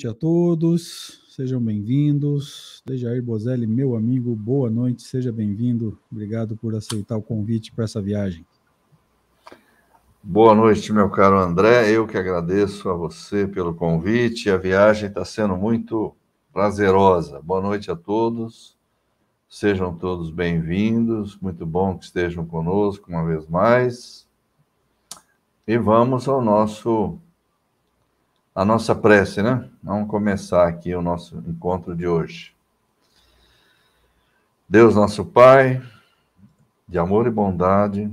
noite a todos, sejam bem-vindos. Dejair Bozelli, meu amigo, boa noite, seja bem-vindo. Obrigado por aceitar o convite para essa viagem. Boa noite, meu caro André. Eu que agradeço a você pelo convite. A viagem está sendo muito prazerosa. Boa noite a todos. Sejam todos bem-vindos. Muito bom que estejam conosco uma vez mais. E vamos ao nosso a nossa prece, né? Vamos começar aqui o nosso encontro de hoje. Deus, nosso Pai, de amor e bondade,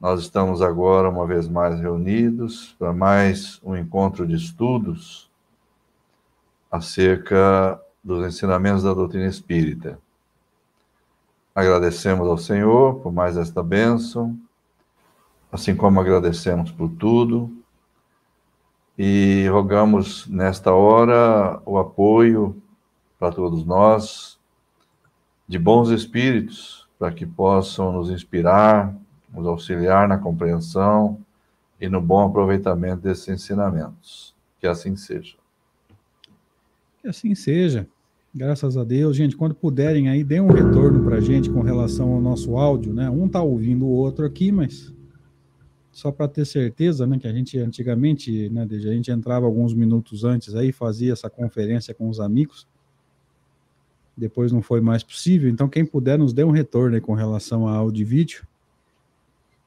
nós estamos agora, uma vez mais, reunidos para mais um encontro de estudos acerca dos ensinamentos da doutrina espírita. Agradecemos ao Senhor por mais esta bênção, assim como agradecemos por tudo e rogamos nesta hora o apoio para todos nós de bons espíritos para que possam nos inspirar, nos auxiliar na compreensão e no bom aproveitamento desses ensinamentos. Que assim seja. Que assim seja. Graças a Deus, gente, quando puderem aí, dê um retorno para a gente com relação ao nosso áudio, né? Um tá ouvindo o outro aqui, mas só para ter certeza, né, que a gente antigamente, né, a gente entrava alguns minutos antes aí, fazia essa conferência com os amigos, depois não foi mais possível, então quem puder nos dê um retorno aí com relação a áudio e vídeo.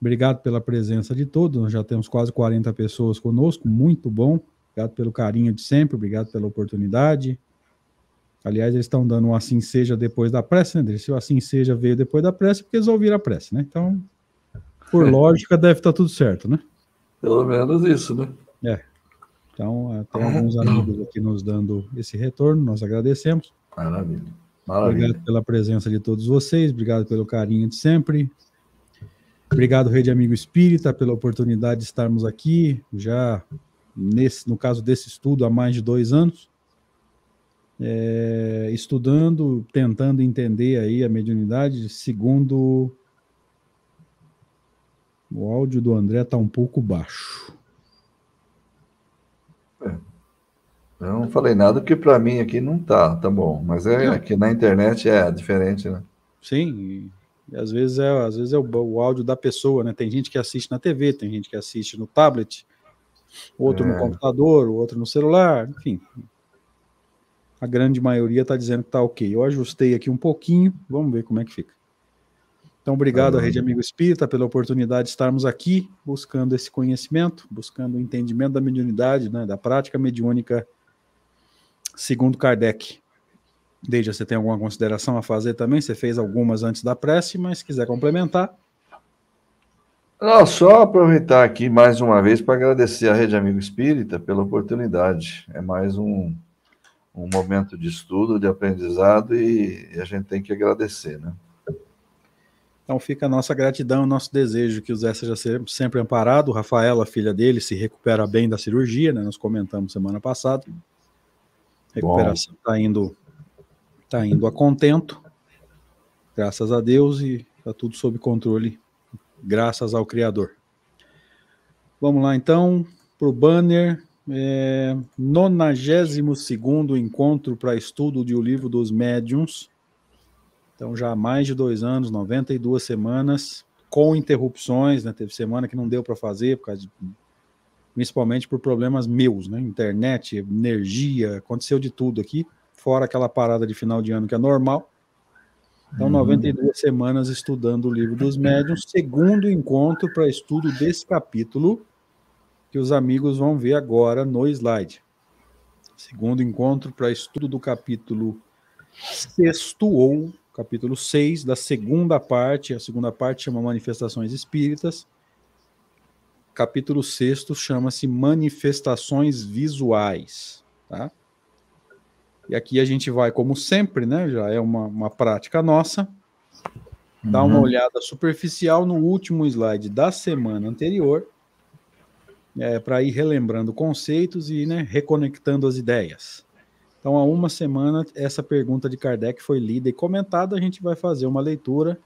Obrigado pela presença de todos, nós já temos quase 40 pessoas conosco, muito bom, obrigado pelo carinho de sempre, obrigado pela oportunidade. Aliás, eles estão dando um assim seja depois da prece, né? Se o assim seja veio depois da prece, porque eles ouviram a prece, né? Então, por lógica, deve estar tá tudo certo, né? Pelo menos isso, né? É. Então, tem alguns amigos aqui nos dando esse retorno, nós agradecemos. Maravilha. Maravilha. Obrigado pela presença de todos vocês, obrigado pelo carinho de sempre. Obrigado, Rede Amigo Espírita, pela oportunidade de estarmos aqui, já nesse, no caso desse estudo, há mais de dois anos, é, estudando, tentando entender aí a mediunidade segundo o áudio do André está um pouco baixo. É. Eu não falei nada porque para mim aqui não tá, tá bom. Mas é aqui na internet é diferente, né? Sim, e às vezes é, às vezes é o, o, áudio da pessoa, né? Tem gente que assiste na TV, tem gente que assiste no tablet, outro é. no computador, outro no celular, enfim. A grande maioria está dizendo que tá ok. Eu ajustei aqui um pouquinho, vamos ver como é que fica. Então, obrigado à Rede Amigo Espírita pela oportunidade de estarmos aqui buscando esse conhecimento, buscando o entendimento da mediunidade, né, da prática mediúnica segundo Kardec. Deja, você tem alguma consideração a fazer também? Você fez algumas antes da prece, mas se quiser complementar. Não, só aproveitar aqui mais uma vez para agradecer à Rede Amigo Espírita pela oportunidade. É mais um, um momento de estudo, de aprendizado e a gente tem que agradecer, né? Então fica a nossa gratidão, o nosso desejo que o Zé seja sempre amparado. Rafaela, filha dele, se recupera bem da cirurgia, né? Nós comentamos semana passada. A recuperação está indo, tá indo a contento, graças a Deus, e está tudo sob controle, graças ao Criador. Vamos lá então para o banner. É, 92 encontro para estudo de O Livro dos Médiuns então, já há mais de dois anos, 92 semanas, com interrupções, né? Teve semana que não deu para fazer, por de, principalmente por problemas meus, né? Internet, energia, aconteceu de tudo aqui, fora aquela parada de final de ano que é normal. Então, 92 uhum. semanas estudando o livro dos médiuns, segundo encontro para estudo desse capítulo, que os amigos vão ver agora no slide. Segundo encontro para estudo do capítulo sexto ou capítulo 6 da segunda parte. A segunda parte chama Manifestações Espíritas. Capítulo 6 chama-se Manifestações Visuais. Tá? E aqui a gente vai, como sempre, né? Já é uma, uma prática nossa. Dar uma uhum. olhada superficial no último slide da semana anterior é, para ir relembrando conceitos e né, reconectando as ideias. Então, há uma semana, essa pergunta de Kardec foi lida e comentada. A gente vai fazer uma leitura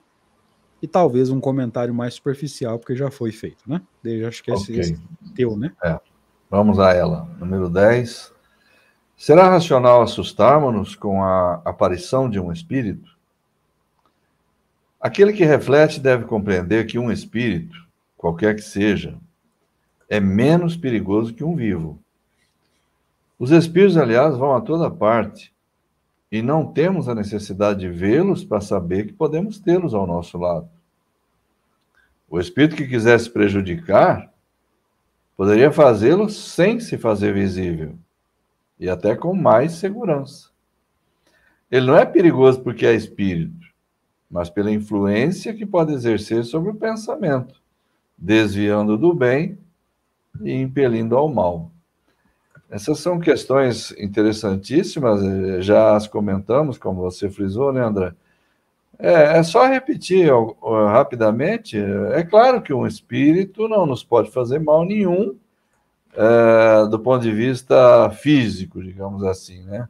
e talvez um comentário mais superficial, porque já foi feito, né? Eu acho que okay. esse teu, né? É. Vamos a ela. Número 10. Será racional assustarmos-nos com a aparição de um espírito? Aquele que reflete deve compreender que um espírito, qualquer que seja, é menos perigoso que um vivo. Os espíritos, aliás, vão a toda parte e não temos a necessidade de vê-los para saber que podemos tê-los ao nosso lado. O espírito que quisesse prejudicar poderia fazê-lo sem se fazer visível e até com mais segurança. Ele não é perigoso porque é espírito, mas pela influência que pode exercer sobre o pensamento, desviando do bem e impelindo ao mal. Essas são questões interessantíssimas, eh, já as comentamos, como você frisou, né, André? É, é só repetir rapidamente. É claro que um espírito não nos pode fazer mal nenhum é, do ponto de vista físico, digamos assim, né?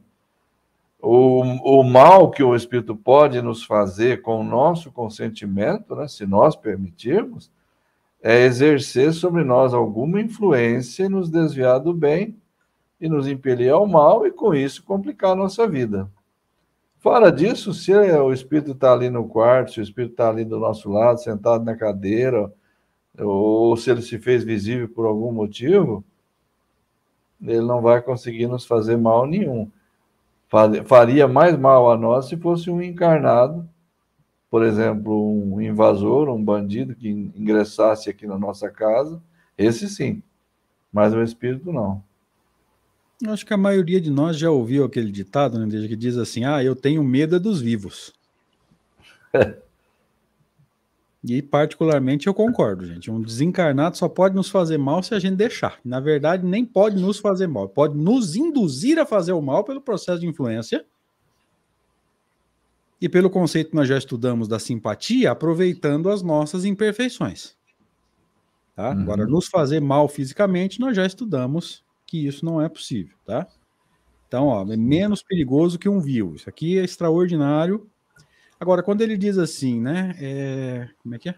O, o mal que o espírito pode nos fazer com o nosso consentimento, né, se nós permitirmos, é exercer sobre nós alguma influência e nos desviar do bem e nos impelir ao mal e com isso complicar a nossa vida. Fora disso, se o espírito está ali no quarto, se o espírito está ali do nosso lado, sentado na cadeira, ou se ele se fez visível por algum motivo, ele não vai conseguir nos fazer mal nenhum. Faria mais mal a nós se fosse um encarnado por exemplo, um invasor, um bandido que ingressasse aqui na nossa casa, esse sim, mas o espírito não. Eu acho que a maioria de nós já ouviu aquele ditado, né, que diz assim: Ah, eu tenho medo é dos vivos. E particularmente eu concordo, gente. Um desencarnado só pode nos fazer mal se a gente deixar. Na verdade, nem pode nos fazer mal, pode nos induzir a fazer o mal pelo processo de influência e pelo conceito que nós já estudamos da simpatia, aproveitando as nossas imperfeições. Tá? Uhum. Agora, nos fazer mal fisicamente, nós já estudamos que isso não é possível, tá? Então, ó, é menos perigoso que um vil. Isso aqui é extraordinário. Agora, quando ele diz assim, né? É... Como é que é?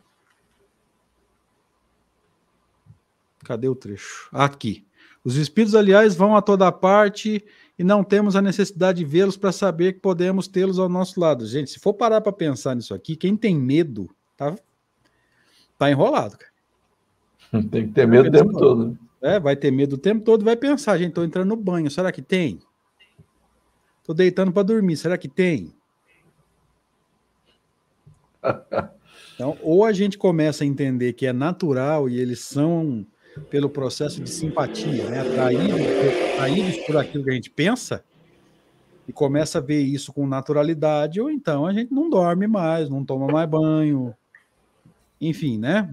Cadê o trecho? Aqui. Os espíritos, aliás, vão a toda parte e não temos a necessidade de vê-los para saber que podemos tê-los ao nosso lado. Gente, se for parar para pensar nisso aqui, quem tem medo tá, tá enrolado, cara. Tem que ter medo o tempo todo. É, vai ter medo o tempo todo, vai pensar, gente, tô entrando no banho, será que tem? Tô deitando para dormir, será que tem? Então, ou a gente começa a entender que é natural e eles são pelo processo de simpatia, né? atraídos, atraídos por aquilo que a gente pensa, e começa a ver isso com naturalidade, ou então a gente não dorme mais, não toma mais banho, enfim, né?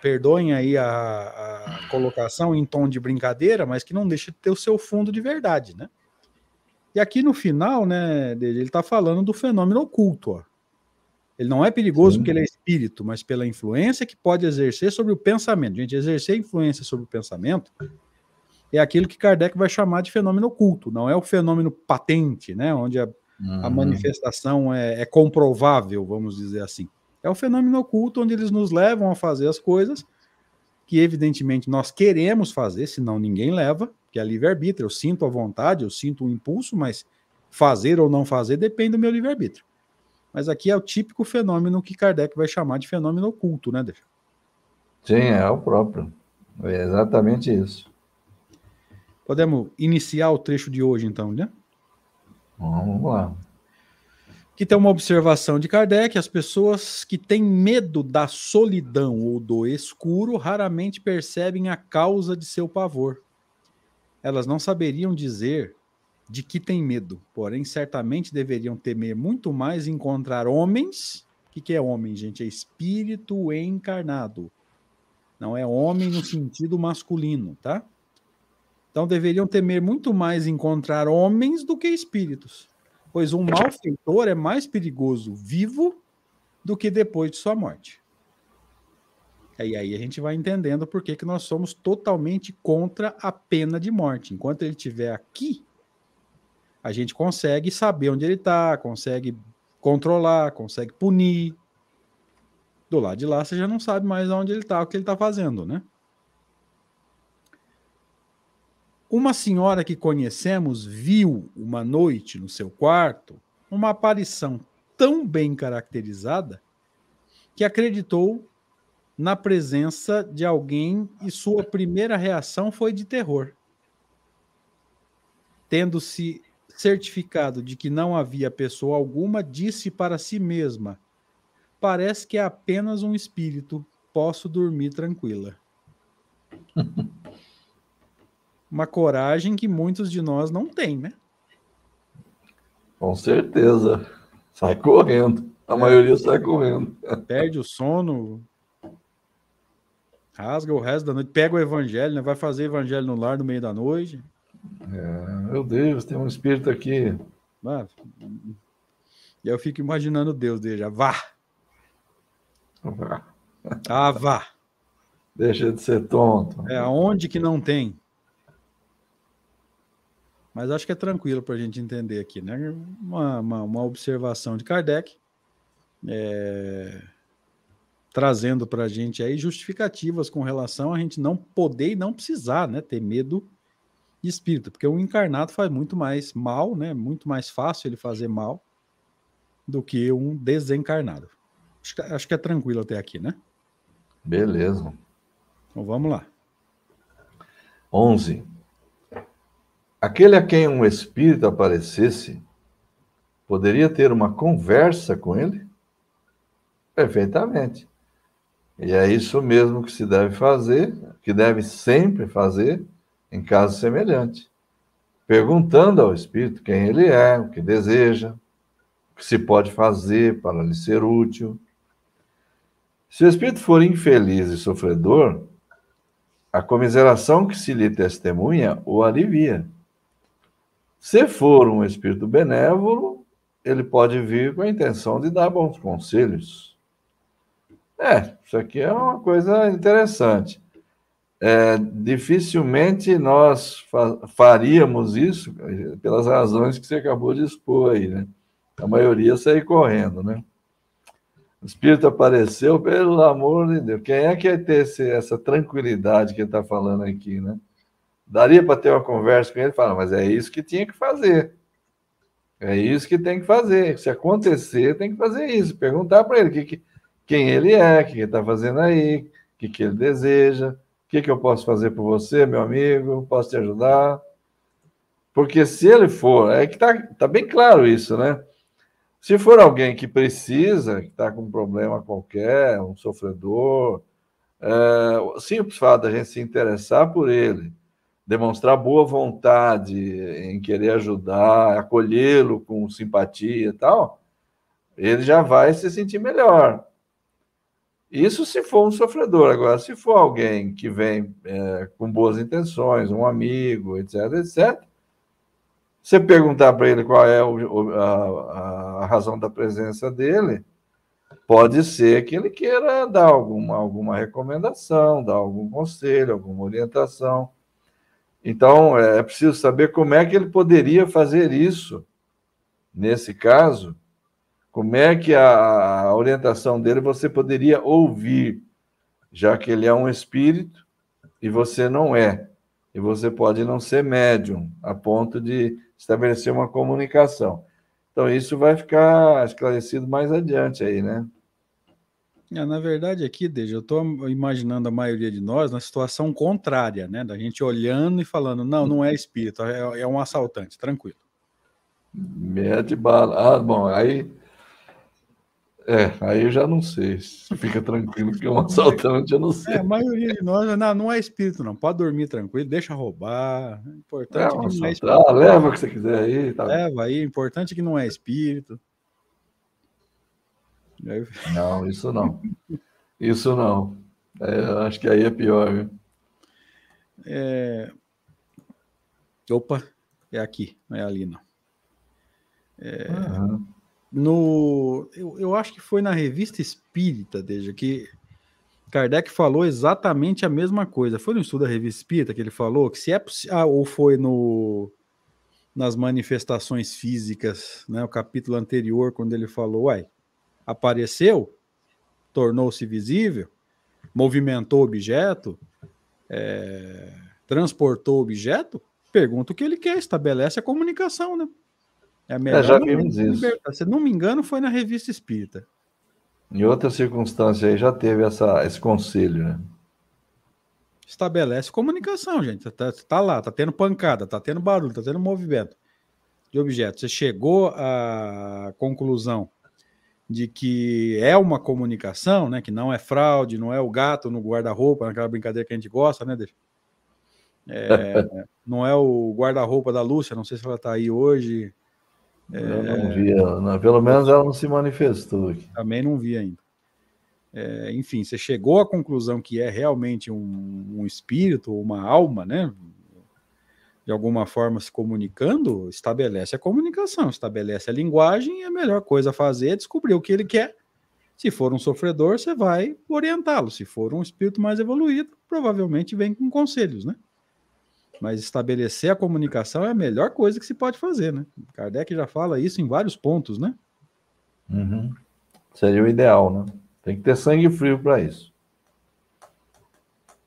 Perdoem aí a, a colocação em tom de brincadeira, mas que não deixa de ter o seu fundo de verdade, né? E aqui no final, né, ele está falando do fenômeno oculto, ó. Ele não é perigoso Sim. porque ele é espírito, mas pela influência que pode exercer sobre o pensamento. Gente, exercer influência sobre o pensamento é aquilo que Kardec vai chamar de fenômeno oculto, não é o fenômeno patente, né? Onde a, uhum. a manifestação é, é, comprovável, vamos dizer assim. É o fenômeno oculto onde eles nos levam a fazer as coisas que, evidentemente, nós queremos fazer, senão ninguém leva, que é livre-arbítrio. Eu sinto a vontade, eu sinto o impulso, mas fazer ou não fazer depende do meu livre-arbítrio. Mas aqui é o típico fenômeno que Kardec vai chamar de fenômeno oculto, né, Deixa? Sim, é o próprio. É exatamente isso. Podemos iniciar o trecho de hoje, então, né? Vamos lá. Que tem uma observação de Kardec: as pessoas que têm medo da solidão ou do escuro raramente percebem a causa de seu pavor. Elas não saberiam dizer de que têm medo, porém certamente deveriam temer muito mais encontrar homens. O que, que é homem, gente? É espírito encarnado. Não é homem no sentido masculino, tá? Então deveriam temer muito mais encontrar homens do que espíritos, pois um malfeitor é mais perigoso vivo do que depois de sua morte. E aí a gente vai entendendo por que, que nós somos totalmente contra a pena de morte. Enquanto ele estiver aqui, a gente consegue saber onde ele está, consegue controlar, consegue punir. Do lado de lá, você já não sabe mais onde ele está, o que ele está fazendo, né? Uma senhora que conhecemos viu uma noite no seu quarto uma aparição tão bem caracterizada que acreditou na presença de alguém e sua primeira reação foi de terror. Tendo-se certificado de que não havia pessoa alguma, disse para si mesma: Parece que é apenas um espírito, posso dormir tranquila. Uma coragem que muitos de nós não têm, né? Com certeza. Sai correndo. A é. maioria sai correndo. Perde o sono, rasga o resto da noite, pega o evangelho, né? vai fazer evangelho no lar no meio da noite. É, meu Deus, tem um espírito aqui. E eu fico imaginando Deus dele já. Vá! Vá! Ah, vá! Deixa de ser tonto. É, aonde que não tem? Mas acho que é tranquilo para a gente entender aqui, né? Uma, uma, uma observação de Kardec, é, trazendo para a gente aí justificativas com relação a gente não poder e não precisar, né? Ter medo e espírito, porque o encarnado faz muito mais mal, né? Muito mais fácil ele fazer mal do que um desencarnado. Acho que, acho que é tranquilo até aqui, né? Beleza. Então vamos lá. 11. Aquele a quem um espírito aparecesse, poderia ter uma conversa com ele? Perfeitamente. E é isso mesmo que se deve fazer, que deve sempre fazer em caso semelhante, perguntando ao Espírito quem ele é, o que deseja, o que se pode fazer para lhe ser útil. Se o Espírito for infeliz e sofredor, a comiseração que se lhe testemunha o alivia. Se for um espírito benévolo, ele pode vir com a intenção de dar bons conselhos. É, isso aqui é uma coisa interessante é, dificilmente nós fa faríamos isso pelas razões que você acabou de expor aí, né? A maioria sair correndo, né? O Espírito apareceu, pelo amor de Deus. Quem é que ia ter esse, essa tranquilidade que ele está falando aqui, né? Daria para ter uma conversa com ele e falar, mas é isso que tinha que fazer. É isso que tem que fazer. Se acontecer, tem que fazer isso. Perguntar para ele que, que, quem ele é, o que ele está fazendo aí, o que, que ele deseja o que, que eu posso fazer por você, meu amigo? Posso te ajudar? Porque se ele for, é que tá, tá bem claro isso, né? Se for alguém que precisa, que está com um problema qualquer, um sofredor, é, simples fato da gente se interessar por ele, demonstrar boa vontade em querer ajudar, acolhê-lo com simpatia e tal, ele já vai se sentir melhor. Isso se for um sofredor. Agora, se for alguém que vem é, com boas intenções, um amigo, etc., etc., você perguntar para ele qual é o, a, a, razão da presença dele, pode ser que ele queira dar alguma, alguma recomendação, dar algum conselho, alguma orientação. Então, é, é preciso saber como é que ele poderia fazer isso, nesse caso, como é que a, a orientação dele você poderia ouvir, já que ele é um espírito e você não é. E você pode não ser médium, a ponto de estabelecer uma comunicação. Então, isso vai ficar esclarecido mais adiante aí, né? É, na verdade, aqui, Deja, eu estou imaginando a maioria de nós na situação contrária, né? Da gente olhando e falando, não, não é espírito, é, é um assaltante, tranquilo. Mete bala. Ah, bom, aí É, aí eu já não sei. Fica tranquilo que é um assaltante, eu não sei. É, a maioria de nós não, não é espírito, não. Pode dormir tranquilo, deixa roubar. É importante é, que não é espírito. Ah, leva o que você quiser aí. Tá. Leva aí, importante que não é espírito. Não, isso não. Isso não. É, acho que aí é pior, viu? É... Opa, é aqui, não é ali, não. É... Uhum no eu, eu acho que foi na revista Espírita, desde que Kardec falou exatamente a mesma coisa. Foi no estudo da revista Espírita que ele falou que se é ah, ou foi no nas manifestações físicas, né, o capítulo anterior quando ele falou, uai, apareceu, tornou-se visível, movimentou objeto, é, transportou objeto, pergunta o que ele quer, estabelece a comunicação, né? É a melhor. É, já vimos isso. Se não me engano, foi na Revista Espírita. Em outra circunstância aí já teve essa, esse conselho, né? Estabelece comunicação, gente. Tá, tá lá, tá tendo pancada, tá tendo barulho, tá tendo movimento de objeto. Você chegou à conclusão de que é uma comunicação, né? Que não é fraude, não é o gato no guarda-roupa, naquela brincadeira que a gente gosta, né? É, não é o guarda-roupa da Lúcia, não sei se ela tá aí hoje. É, eu não vi, não, pelo menos ela não se manifestou aqui. Também não vi ainda. É, enfim, você chegou à conclusão que é realmente um, um espírito, uma alma, né? De alguma forma se comunicando, estabelece a comunicação, estabelece a linguagem e a melhor coisa a fazer é descobrir o que ele quer. Se for um sofredor, você vai orientá-lo. Se for um espírito mais evoluído, provavelmente vem com conselhos, né? Mas estabelecer a comunicação é a melhor coisa que se pode fazer, né? Kardec já fala isso em vários pontos, né? Uhum. Seria o ideal, né? Tem que ter sangue frio para isso.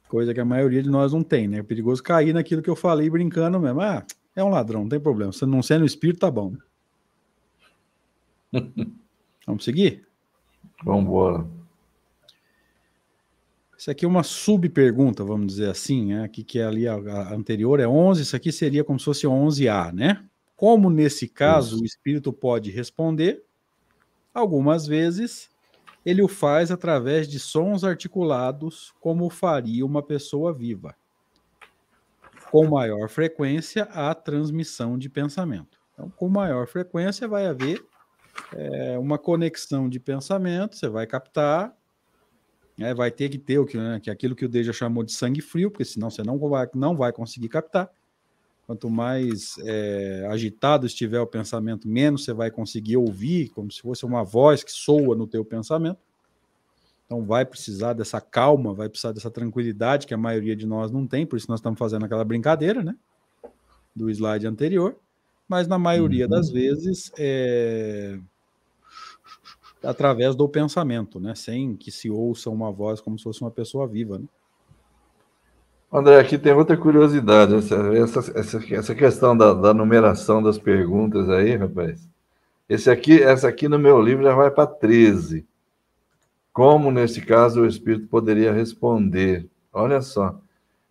Coisa que a maioria de nós não tem, né? É perigoso cair naquilo que eu falei brincando mesmo. Ah, é um ladrão, não tem problema. Se não sendo espírito, tá bom. Vamos seguir? Vamos embora. Isso aqui é uma subpergunta, vamos dizer assim, né? Aqui que é ali a, a, anterior é 11, isso aqui seria como se fosse 11A, né? Como nesse caso isso. o espírito pode responder, algumas vezes ele o faz através de sons articulados, como faria uma pessoa viva. Com maior frequência, a transmissão de pensamento. Então, com maior frequência, vai haver é, uma conexão de pensamento, você vai captar é, vai ter que ter o que, né, é aquilo que o Deja chamou de sangue frio, porque senão você não vai, não vai conseguir captar. Quanto mais é, agitado estiver o pensamento, menos você vai conseguir ouvir, como se fosse uma voz que soa no teu pensamento. Então vai precisar dessa calma, vai precisar dessa tranquilidade que a maioria de nós não tem, por isso nós estamos fazendo aquela brincadeira, né? Do slide anterior. Mas na maioria uhum. das vezes é, através do pensamento, né? Sem que se ouça uma voz como se fosse uma pessoa viva, né? André, aqui tem outra curiosidade, essa, essa, essa questão da, da, numeração das perguntas aí, rapaz. Esse aqui, essa aqui no meu livro já vai para 13. Como, nesse caso, o Espírito poderia responder? Olha só.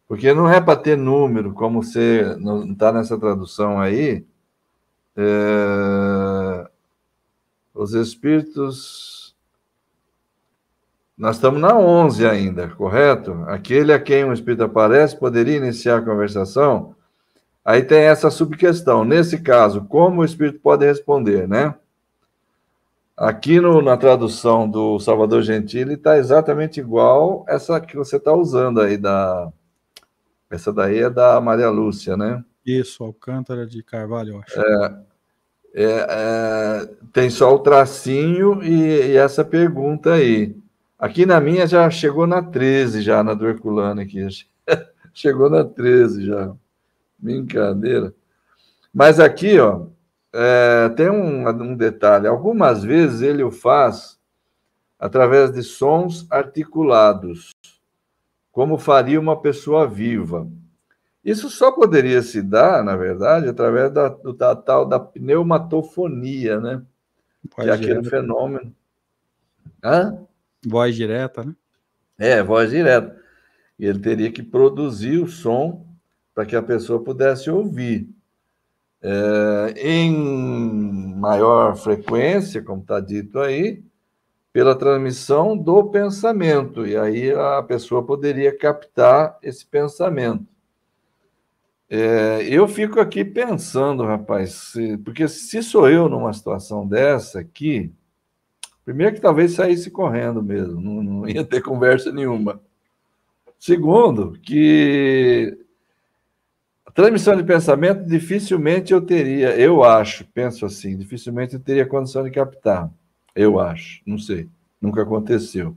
Porque não é para ter número, como você está nessa tradução aí. É os espíritos. Nós estamos na 11 ainda, correto? Aquele a quem um espírito aparece poderia iniciar a conversação. Aí tem essa subquestão. Nesse caso, como o espírito pode responder, né? Aqui no, na tradução do Salvador Gentili está exatamente igual essa que você está usando aí da. Essa daí é da Maria Lúcia, né? Isso, Alcântara de Carvalho, eu acho. É, é, é, tem só o tracinho e, e, essa pergunta aí. Aqui na minha já chegou na 13, já na do Herculano aqui. chegou na 13 já. Brincadeira. Mas aqui, ó, é, tem um, um detalhe. Algumas vezes ele o faz através de sons articulados, como faria uma pessoa viva. Isso só poderia se dar, na verdade, através da, do, da tal da pneumatofonia, né? Voz que é aquele fenômeno. Hã? Voz direta, né? É, voz direta. E ele teria que produzir o som para que a pessoa pudesse ouvir. É, em maior frequência, como está dito aí, pela transmissão do pensamento, e aí a pessoa poderia captar esse pensamento. É, eu fico aqui pensando, rapaz, se, porque se sou eu numa situação dessa aqui, primeiro que talvez saísse correndo mesmo, não, não ia ter conversa nenhuma. Segundo, que a transmissão de pensamento dificilmente eu teria, eu acho, penso assim, dificilmente eu teria condição de captar. Eu acho, não sei, nunca aconteceu.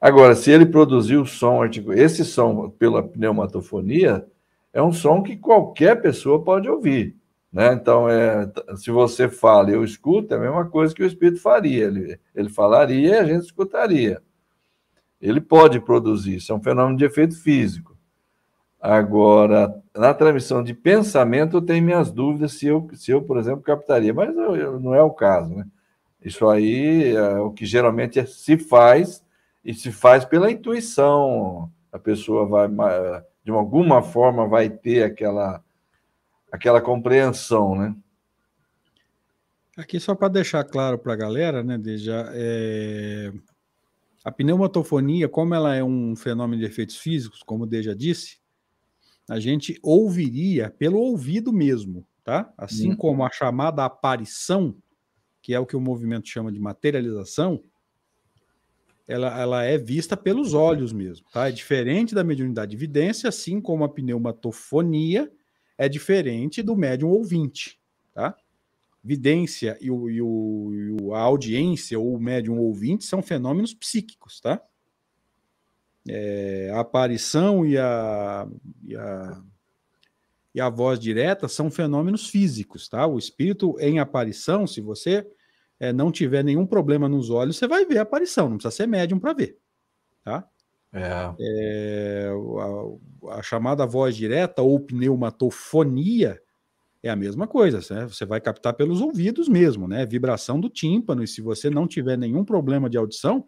Agora, se ele produziu som, esse som pela pneumatofonia, é um som que qualquer pessoa pode ouvir. Né? Então, é, se você fala e eu escuto, é a mesma coisa que o Espírito faria. Ele, ele falaria e a gente escutaria. Ele pode produzir, isso é um fenômeno de efeito físico. Agora, na transmissão de pensamento, eu tenho minhas dúvidas se eu, se eu por exemplo, captaria, mas eu, eu, não é o caso. Né? Isso aí é o que geralmente se faz, e se faz pela intuição. A pessoa vai de alguma forma vai ter aquela aquela compreensão, né? Aqui só para deixar claro para a galera, né, Deja, é... a pneumatofonia, como ela é um fenômeno de efeitos físicos, como o Deja disse, a gente ouviria pelo ouvido mesmo, tá? Assim hum. como a chamada aparição, que é o que o movimento chama de materialização, ela, ela é vista pelos olhos mesmo, tá? É diferente da mediunidade de evidência, assim como a pneumatofonia é diferente do médium ouvinte, tá? Vidência e, o, e, o, e a audiência ou o médium ouvinte são fenômenos psíquicos, tá? É, a aparição e a, e a, e a voz direta são fenômenos físicos, tá? O espírito em aparição, se você é, não tiver nenhum problema nos olhos, você vai ver a aparição, não precisa ser médium para ver. Tá? É. É, a, a, chamada voz direta ou pneumatofonia é a mesma coisa, né? você vai captar pelos ouvidos mesmo, né? Vibração do tímpano, e se você não tiver nenhum problema de audição,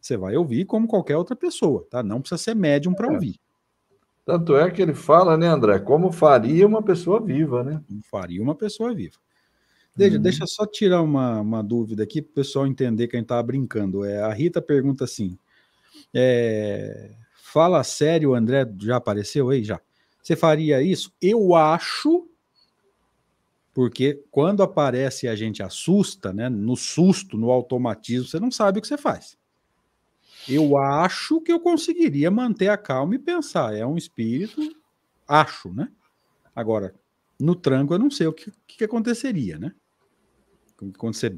você vai ouvir como qualquer outra pessoa, tá? Não precisa ser médium para é. ouvir. Tanto é que ele fala, né, André, como faria uma pessoa viva, né? Como faria uma pessoa viva. Deixa, uhum. deixa só tirar uma, uma dúvida aqui para o pessoal entender que a gente estava brincando. É, a Rita pergunta assim: é, fala sério, André já apareceu aí? Já. Você faria isso? Eu acho, porque quando aparece a gente assusta, né? No susto, no automatismo, você não sabe o que você faz. Eu acho que eu conseguiria manter a calma e pensar. É um espírito, acho, né? Agora, no tranco eu não sei o que, que aconteceria, né? quando você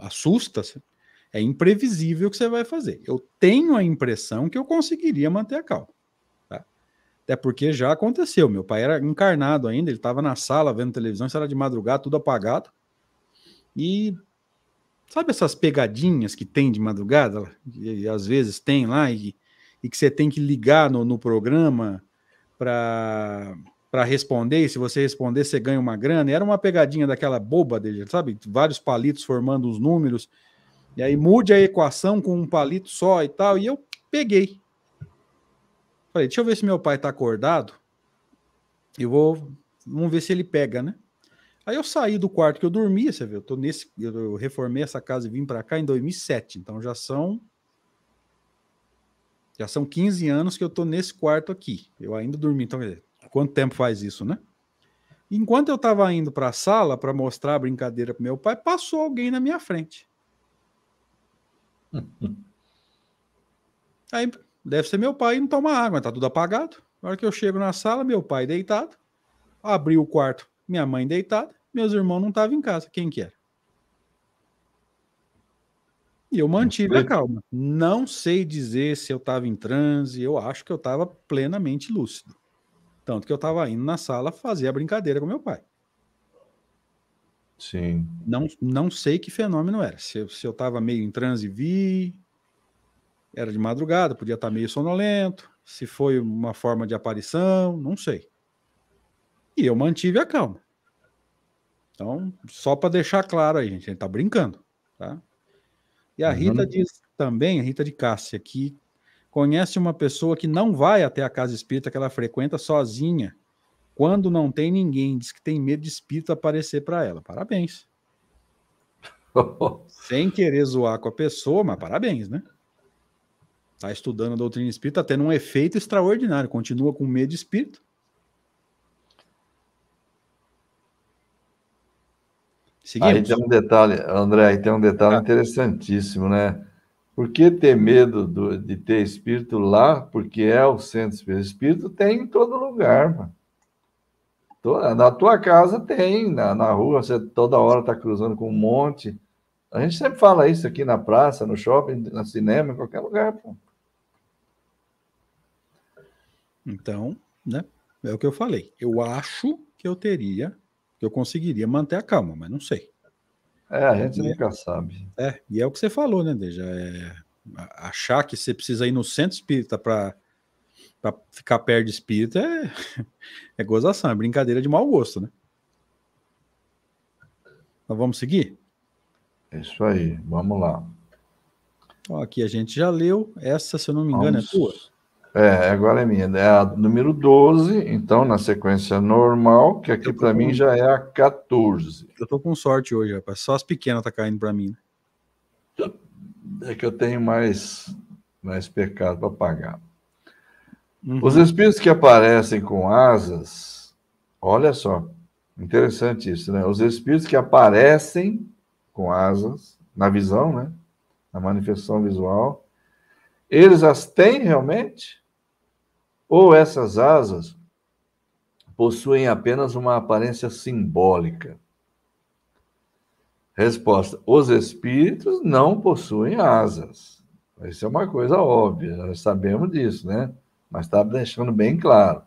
assusta, é imprevisível o que você vai fazer. Eu tenho a impressão que eu conseguiria manter a calma. Tá? Até porque já aconteceu. Meu pai era encarnado ainda, ele estava na sala vendo televisão, isso era de madrugada, tudo apagado. E sabe essas pegadinhas que tem de madrugada? E, às vezes tem lá, e, e que você tem que ligar no, no programa para para responder, e se você responder, você ganha uma grana. Era uma pegadinha daquela boba dele, sabe? Vários palitos formando os números. E aí mude a equação com um palito só e tal. E eu peguei. Falei, deixa eu ver se meu pai tá acordado. E vou. Vamos ver se ele pega, né? Aí eu saí do quarto que eu dormia, você vê, eu tô nesse, eu reformei essa casa e vim para cá em 2007, então já são já são 15 anos que eu tô nesse quarto aqui. Eu ainda dormi, então quer dizer, Quanto tempo faz isso, né? Enquanto eu estava indo para a sala para mostrar a brincadeira para meu pai, passou alguém na minha frente. Aí deve ser meu pai não toma água, tá tudo apagado. Na hora que eu chego na sala, meu pai deitado, abri o quarto, minha mãe deitada, meus irmãos não estavam em casa. Quem que era? E eu mantive a calma. Não sei dizer se eu estava em transe, eu acho que eu estava plenamente lúcido. Tanto que eu estava indo na sala fazer a brincadeira com meu pai. Sim. Não, não sei que fenômeno era. Se, se eu estava meio em transe, vi. Era de madrugada, podia estar tá meio sonolento. Se foi uma forma de aparição, não sei. E eu mantive a calma. Então, só para deixar claro aí, gente, a gente tá brincando, tá? E a Rita uhum. diz também, a Rita de Cássia, que conhece uma pessoa que não vai até a casa espírita que ela frequenta sozinha, quando não tem ninguém, diz que tem medo de espírito aparecer para ela. Parabéns. Sem querer zoar com a pessoa, mas parabéns, né? Tá estudando a doutrina espírita, tá tendo um efeito extraordinário. Continua com medo de espírito. Seguimos. Aí tem um detalhe, André, aí tem um detalhe ah. interessantíssimo, né? Por que ter medo do, de ter espírito lá? Porque é o centro espírita. Espírito tem em todo lugar, mano. Na tua casa tem, na, na rua, você toda hora está cruzando com um monte. A gente sempre fala isso aqui na praça, no shopping, no cinema, em qualquer lugar. Pô. Então, né? É o que eu falei. Eu acho que eu teria, que eu conseguiria manter a calma, mas não sei. É, a gente é, nunca sabe. É, e é o que você falou, né, Deja? É, achar que você precisa ir no centro espírita para ficar perto de espírita é, é gozação, é brincadeira de mau gosto, né? Mas vamos seguir? Isso aí, vamos lá. Ó, aqui a gente já leu. Essa, se eu não me engano, vamos... é tua. É, agora é minha. É a número 12, então, na sequência normal, que aqui para mim já é a 14. Eu tô com sorte hoje, rapaz. Só as pequenas tá caindo para mim. É que eu tenho mais, mais pecado para pagar. Uhum. Os espíritos que aparecem com asas, olha só, interessante isso, né? Os espíritos que aparecem com asas, na visão, né? Na manifestação visual, eles as têm realmente? Ou essas asas possuem apenas uma aparência simbólica? Resposta: os espíritos não possuem asas. Isso é uma coisa óbvia, nós sabemos disso, né? Mas está deixando bem claro.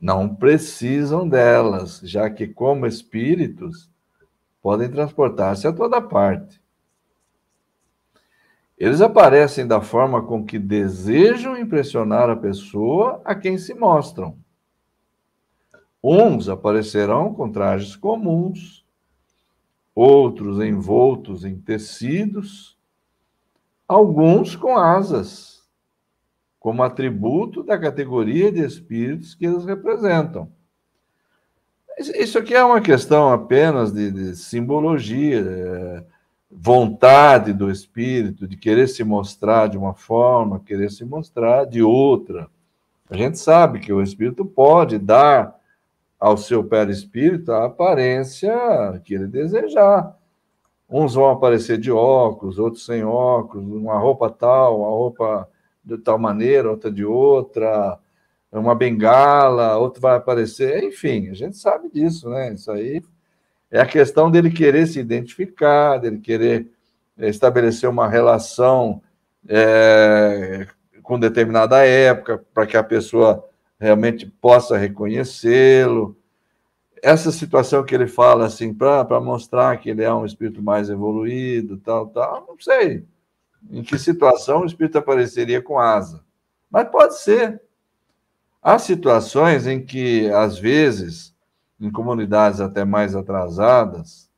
Não precisam delas, já que, como espíritos, podem transportar-se a toda parte. Eles aparecem da forma com que desejam impressionar a pessoa a quem se mostram. Uns aparecerão com trajes comuns, outros envoltos em tecidos, alguns com asas, como atributo da categoria de espíritos que eles representam. Isso aqui é uma questão apenas de, de simbologia. É vontade do espírito de querer se mostrar de uma forma, querer se mostrar de outra. A gente sabe que o espírito pode dar ao seu perispírito a aparência que ele desejar. Uns vão aparecer de óculos, outros sem óculos, uma roupa tal, uma roupa de tal maneira, outra de outra, uma bengala, outro vai aparecer, enfim, a gente sabe disso, né? Isso aí é a questão dele querer se identificar, dele querer é, estabelecer uma relação é, com determinada época, para que a pessoa realmente possa reconhecê-lo. Essa situação que ele fala, assim, para mostrar que ele é um espírito mais evoluído, tal, tal, não sei em que situação o espírito apareceria com asa. Mas pode ser. Há situações em que, às vezes, em comunidades até mais atrasadas.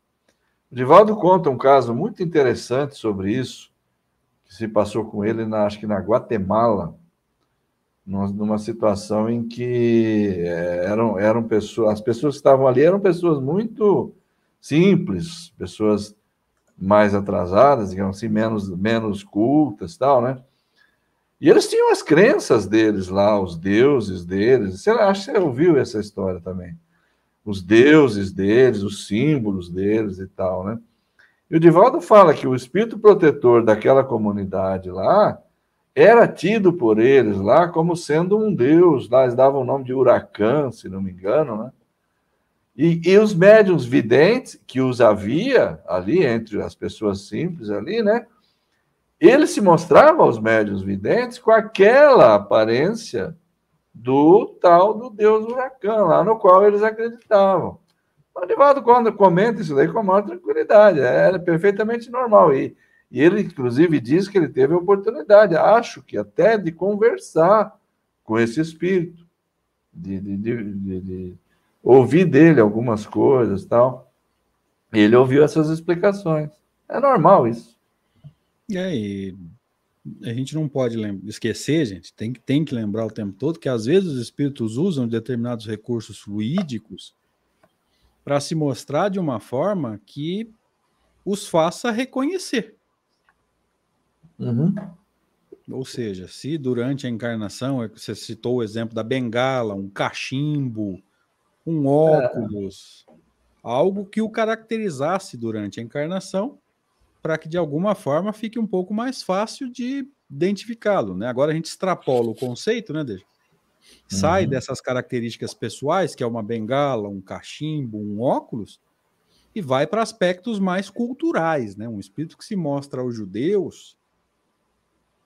O Divaldo conta um caso muito interessante sobre isso, que se passou com ele, na, acho que na Guatemala, numa situação em que eh, eram, eram pessoas, as pessoas que estavam ali eram pessoas muito simples, pessoas mais atrasadas, digamos assim, menos, menos cultas tal, né? E eles tinham as crenças deles lá, os deuses deles. Você, acho que você ouviu essa história também os deuses deles, os símbolos deles e tal, né? E o Divaldo fala que o espírito protetor daquela comunidade lá era tido por eles lá como sendo um deus, lá eles davam o nome de Huracan, se não me engano, né? E, e os médiums videntes que os havia ali entre as pessoas simples ali, né? Ele se mostrava aos médiums videntes com aquela aparência do tal do deus Huracan, lá no qual eles acreditavam. O Nivaldo, quando comenta isso daí com a maior tranquilidade, é perfeitamente normal. E, e ele, inclusive, diz que ele teve a oportunidade, acho que até de conversar com esse espírito, de, de, de, de ouvir dele algumas coisas tal. Ele ouviu essas explicações. É normal isso. E aí, a gente não pode esquecer, gente, tem, tem que lembrar o tempo todo que às vezes os espíritos usam determinados recursos fluídicos para se mostrar de uma forma que os faça reconhecer. Uhum. Ou seja, se durante a encarnação, é você citou o exemplo da bengala, um cachimbo, um óculos, é. algo que o caracterizasse durante a encarnação, para que de alguma forma fique um pouco mais fácil de identificá-lo. Né? Agora a gente extrapola o conceito, né, Deja? Sai uhum. dessas características pessoais, que é uma bengala, um cachimbo, um óculos, e vai para aspectos mais culturais, né? Um espírito que se mostra aos judeus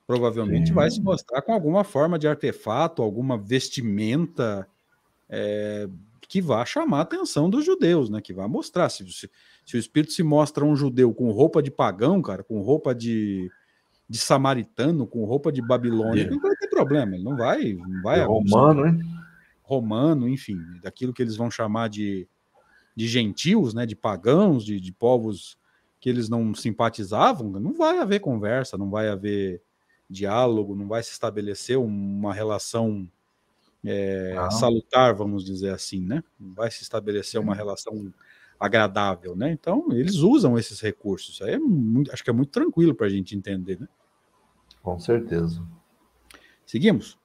provavelmente Sim. vai se mostrar com alguma forma de artefato, alguma vestimenta é, que vá chamar a atenção dos judeus, né? Que vai mostrar se, se, se, o espírito se mostra um judeu com roupa de pagão, cara, com roupa de, de samaritano, com roupa de babilônico, não vai ter problema, ele não vai, não vai. É romano, hein? Romano, enfim, daquilo que eles vão chamar de de gentios, né, de pagãos, de, de povos que eles não simpatizavam, não vai haver conversa, não vai haver diálogo, não vai se estabelecer uma relação é, salutar, vamos dizer assim, né? Vai se estabelecer uma relação agradável, né? Então, eles usam esses recursos. Aí é muito, acho que é muito tranquilo para a gente entender, né? Com certeza. Seguimos?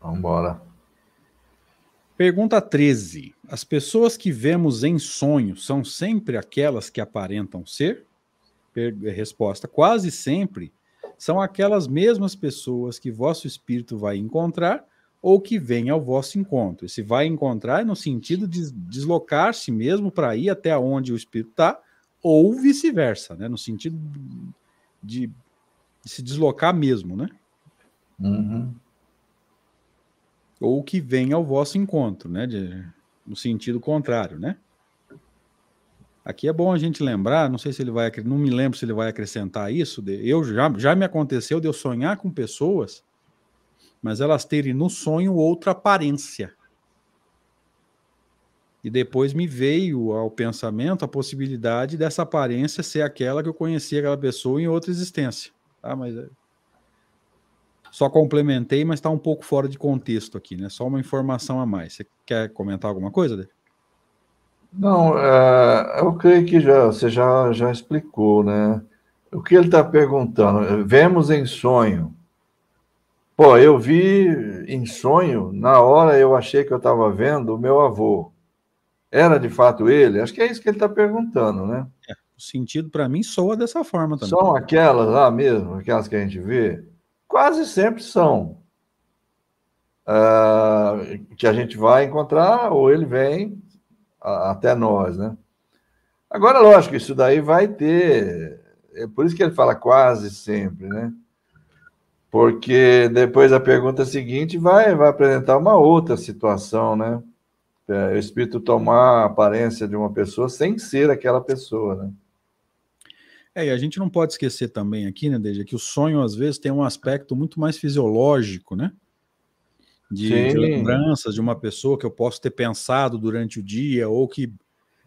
Vamos embora. Pergunta 13. As pessoas que vemos em sonho são sempre aquelas que aparentam ser? Resposta: quase sempre são aquelas mesmas pessoas que vosso espírito vai encontrar ou que vêm ao vosso encontro. se vai encontrar é no sentido de deslocar-se mesmo para ir até onde o espírito está, ou vice-versa, né? no sentido de, de, se deslocar mesmo, né? Uhum ou que vem ao vosso encontro, né? De, no sentido contrário, né? Aqui é bom a gente lembrar, não sei se ele vai, não me lembro se ele vai acrescentar isso. Eu já, já me aconteceu de eu sonhar com pessoas, mas elas terem no sonho outra aparência. E depois me veio ao pensamento a possibilidade dessa aparência ser aquela que eu conhecia aquela pessoa em outra existência. Tá? Mas só complementei, mas está um pouco fora de contexto aqui, né? Só uma informação a mais. Você quer comentar alguma coisa, Dave? Não, é, eu creio que já, você já, já explicou, né? O que ele está perguntando, vemos em sonho. Pô, eu vi em sonho, na hora eu achei que eu estava vendo o meu avô. Era de fato ele? Acho que é isso que ele está perguntando, né? É, o sentido para mim soa dessa forma também. São aquelas lá mesmo, aquelas que a gente vê? quase sempre são. Uh, que a gente vai encontrar, ou ele vem até nós, né? Agora, lógico, isso daí vai ter. É por isso que ele fala quase sempre, né? Porque depois a pergunta seguinte vai, vai apresentar uma outra situação, né? É, o espírito tomar a aparência de uma pessoa sem ser aquela pessoa, né? É, e a gente não pode esquecer também aqui, né, Deja, que o sonho às vezes tem um aspecto muito mais fisiológico, né? De, de, lembranças de uma pessoa que eu posso ter pensado durante o dia, ou que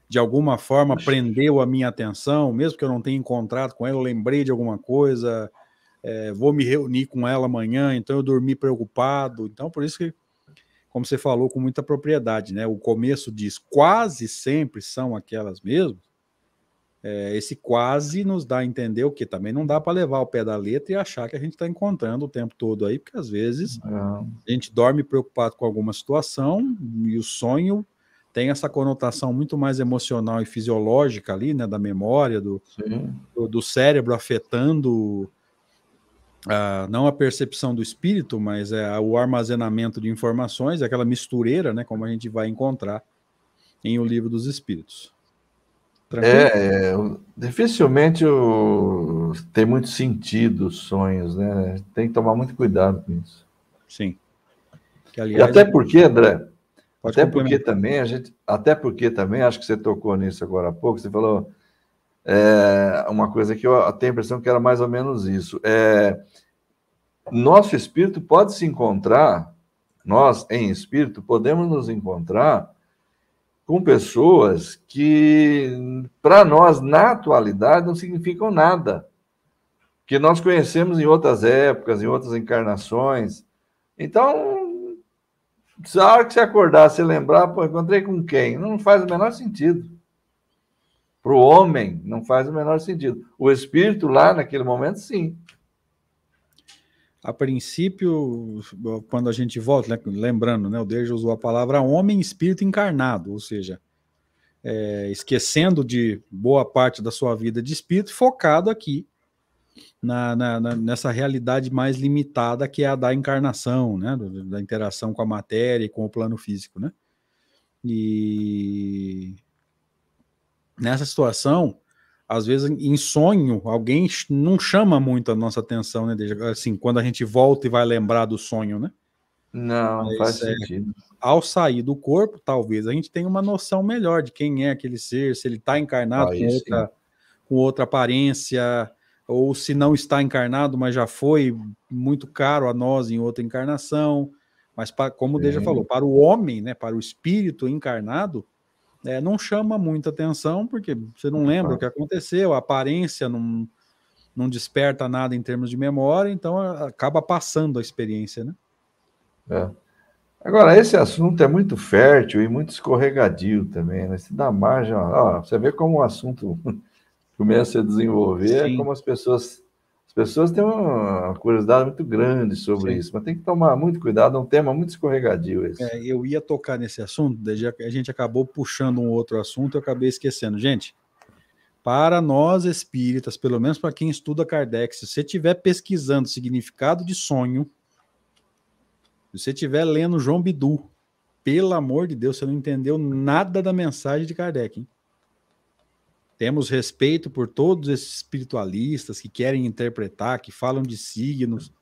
de alguma forma prendeu a minha atenção, mesmo que eu não tenha encontrado com ela, eu lembrei de alguma coisa, é, vou me reunir com ela amanhã, então eu dormi preocupado. Então, por isso que, como você falou com muita propriedade, né? O começo diz quase sempre são aquelas mesmas é, esse quase nos dá a entender o que também não dá para levar o pé da letra e achar que a gente está encontrando o tempo todo aí, porque às vezes é. a gente dorme preocupado com alguma situação e o sonho tem essa conotação muito mais emocional e fisiológica ali, né, da memória, do, do, do, cérebro afetando uh, não a percepção do espírito, mas é o armazenamento de informações, aquela mistureira, né, como a gente vai encontrar em O Livro dos Espíritos. É, é, dificilmente o, tem muito sentido os sonhos, né? Tem que tomar muito cuidado com isso. Sim. Que, aliás, e até porque, André, até porque também a gente, até porque também acho que você tocou nisso agora há pouco. Você falou é, uma coisa que eu tenho a impressão que era mais ou menos isso. É, nosso espírito pode se encontrar, nós em espírito podemos nos encontrar com pessoas que, para nós, na atualidade, não significam nada. Que nós conhecemos em outras épocas, em outras encarnações. Então, se a hora que você acordar, você lembrar, pô, encontrei com quem? Não faz o menor sentido. Para o homem, não faz o menor sentido. O espírito lá, naquele momento, sim. A princípio, quando a gente volta, né, lembrando, né, o Deus usou a palavra homem, espírito encarnado, ou seja, é, esquecendo de boa parte da sua vida de espírito, focado aqui na, na, na, nessa realidade mais limitada que é a da encarnação, né, da interação com a matéria e com o plano físico, né? E nessa situação, às vezes em sonho, alguém não chama muito a nossa atenção, né? Assim, quando a gente volta e vai lembrar do sonho, né? Não, Mas, faz é, sentido. Ao sair do corpo, talvez a gente tenha uma noção melhor de quem é aquele ser, se ele está encarnado com, outra, com outra aparência, ou se não está encarnado, mas já foi muito caro a nós em outra encarnação. Mas, como o Deja falou, para o homem, né, para o espírito encarnado, é, não chama muita atenção, porque você não lembra o que aconteceu, a aparência não, não desperta nada em termos de memória, então acaba passando a experiência, né? É. Agora, esse assunto é muito fértil e muito escorregadio também, né? Se dá margem, ó, você vê como o assunto começa a desenvolver, é Sim. como as pessoas pessoas têm uma curiosidade muito grande sobre Sim. isso, mas tem que tomar muito cuidado, é um tema muito escorregadio esse. É, eu ia tocar nesse assunto, a gente acabou puxando um outro assunto, eu acabei esquecendo. Gente, para nós espíritas, pelo menos para quem estuda Kardec, se você estiver pesquisando significado de sonho, se você estiver lendo João Bidu, pelo amor de Deus, você não entendeu nada da mensagem de Kardec. Hein? Temos respeito por todos esses espiritualistas que querem interpretar, que falam de signos,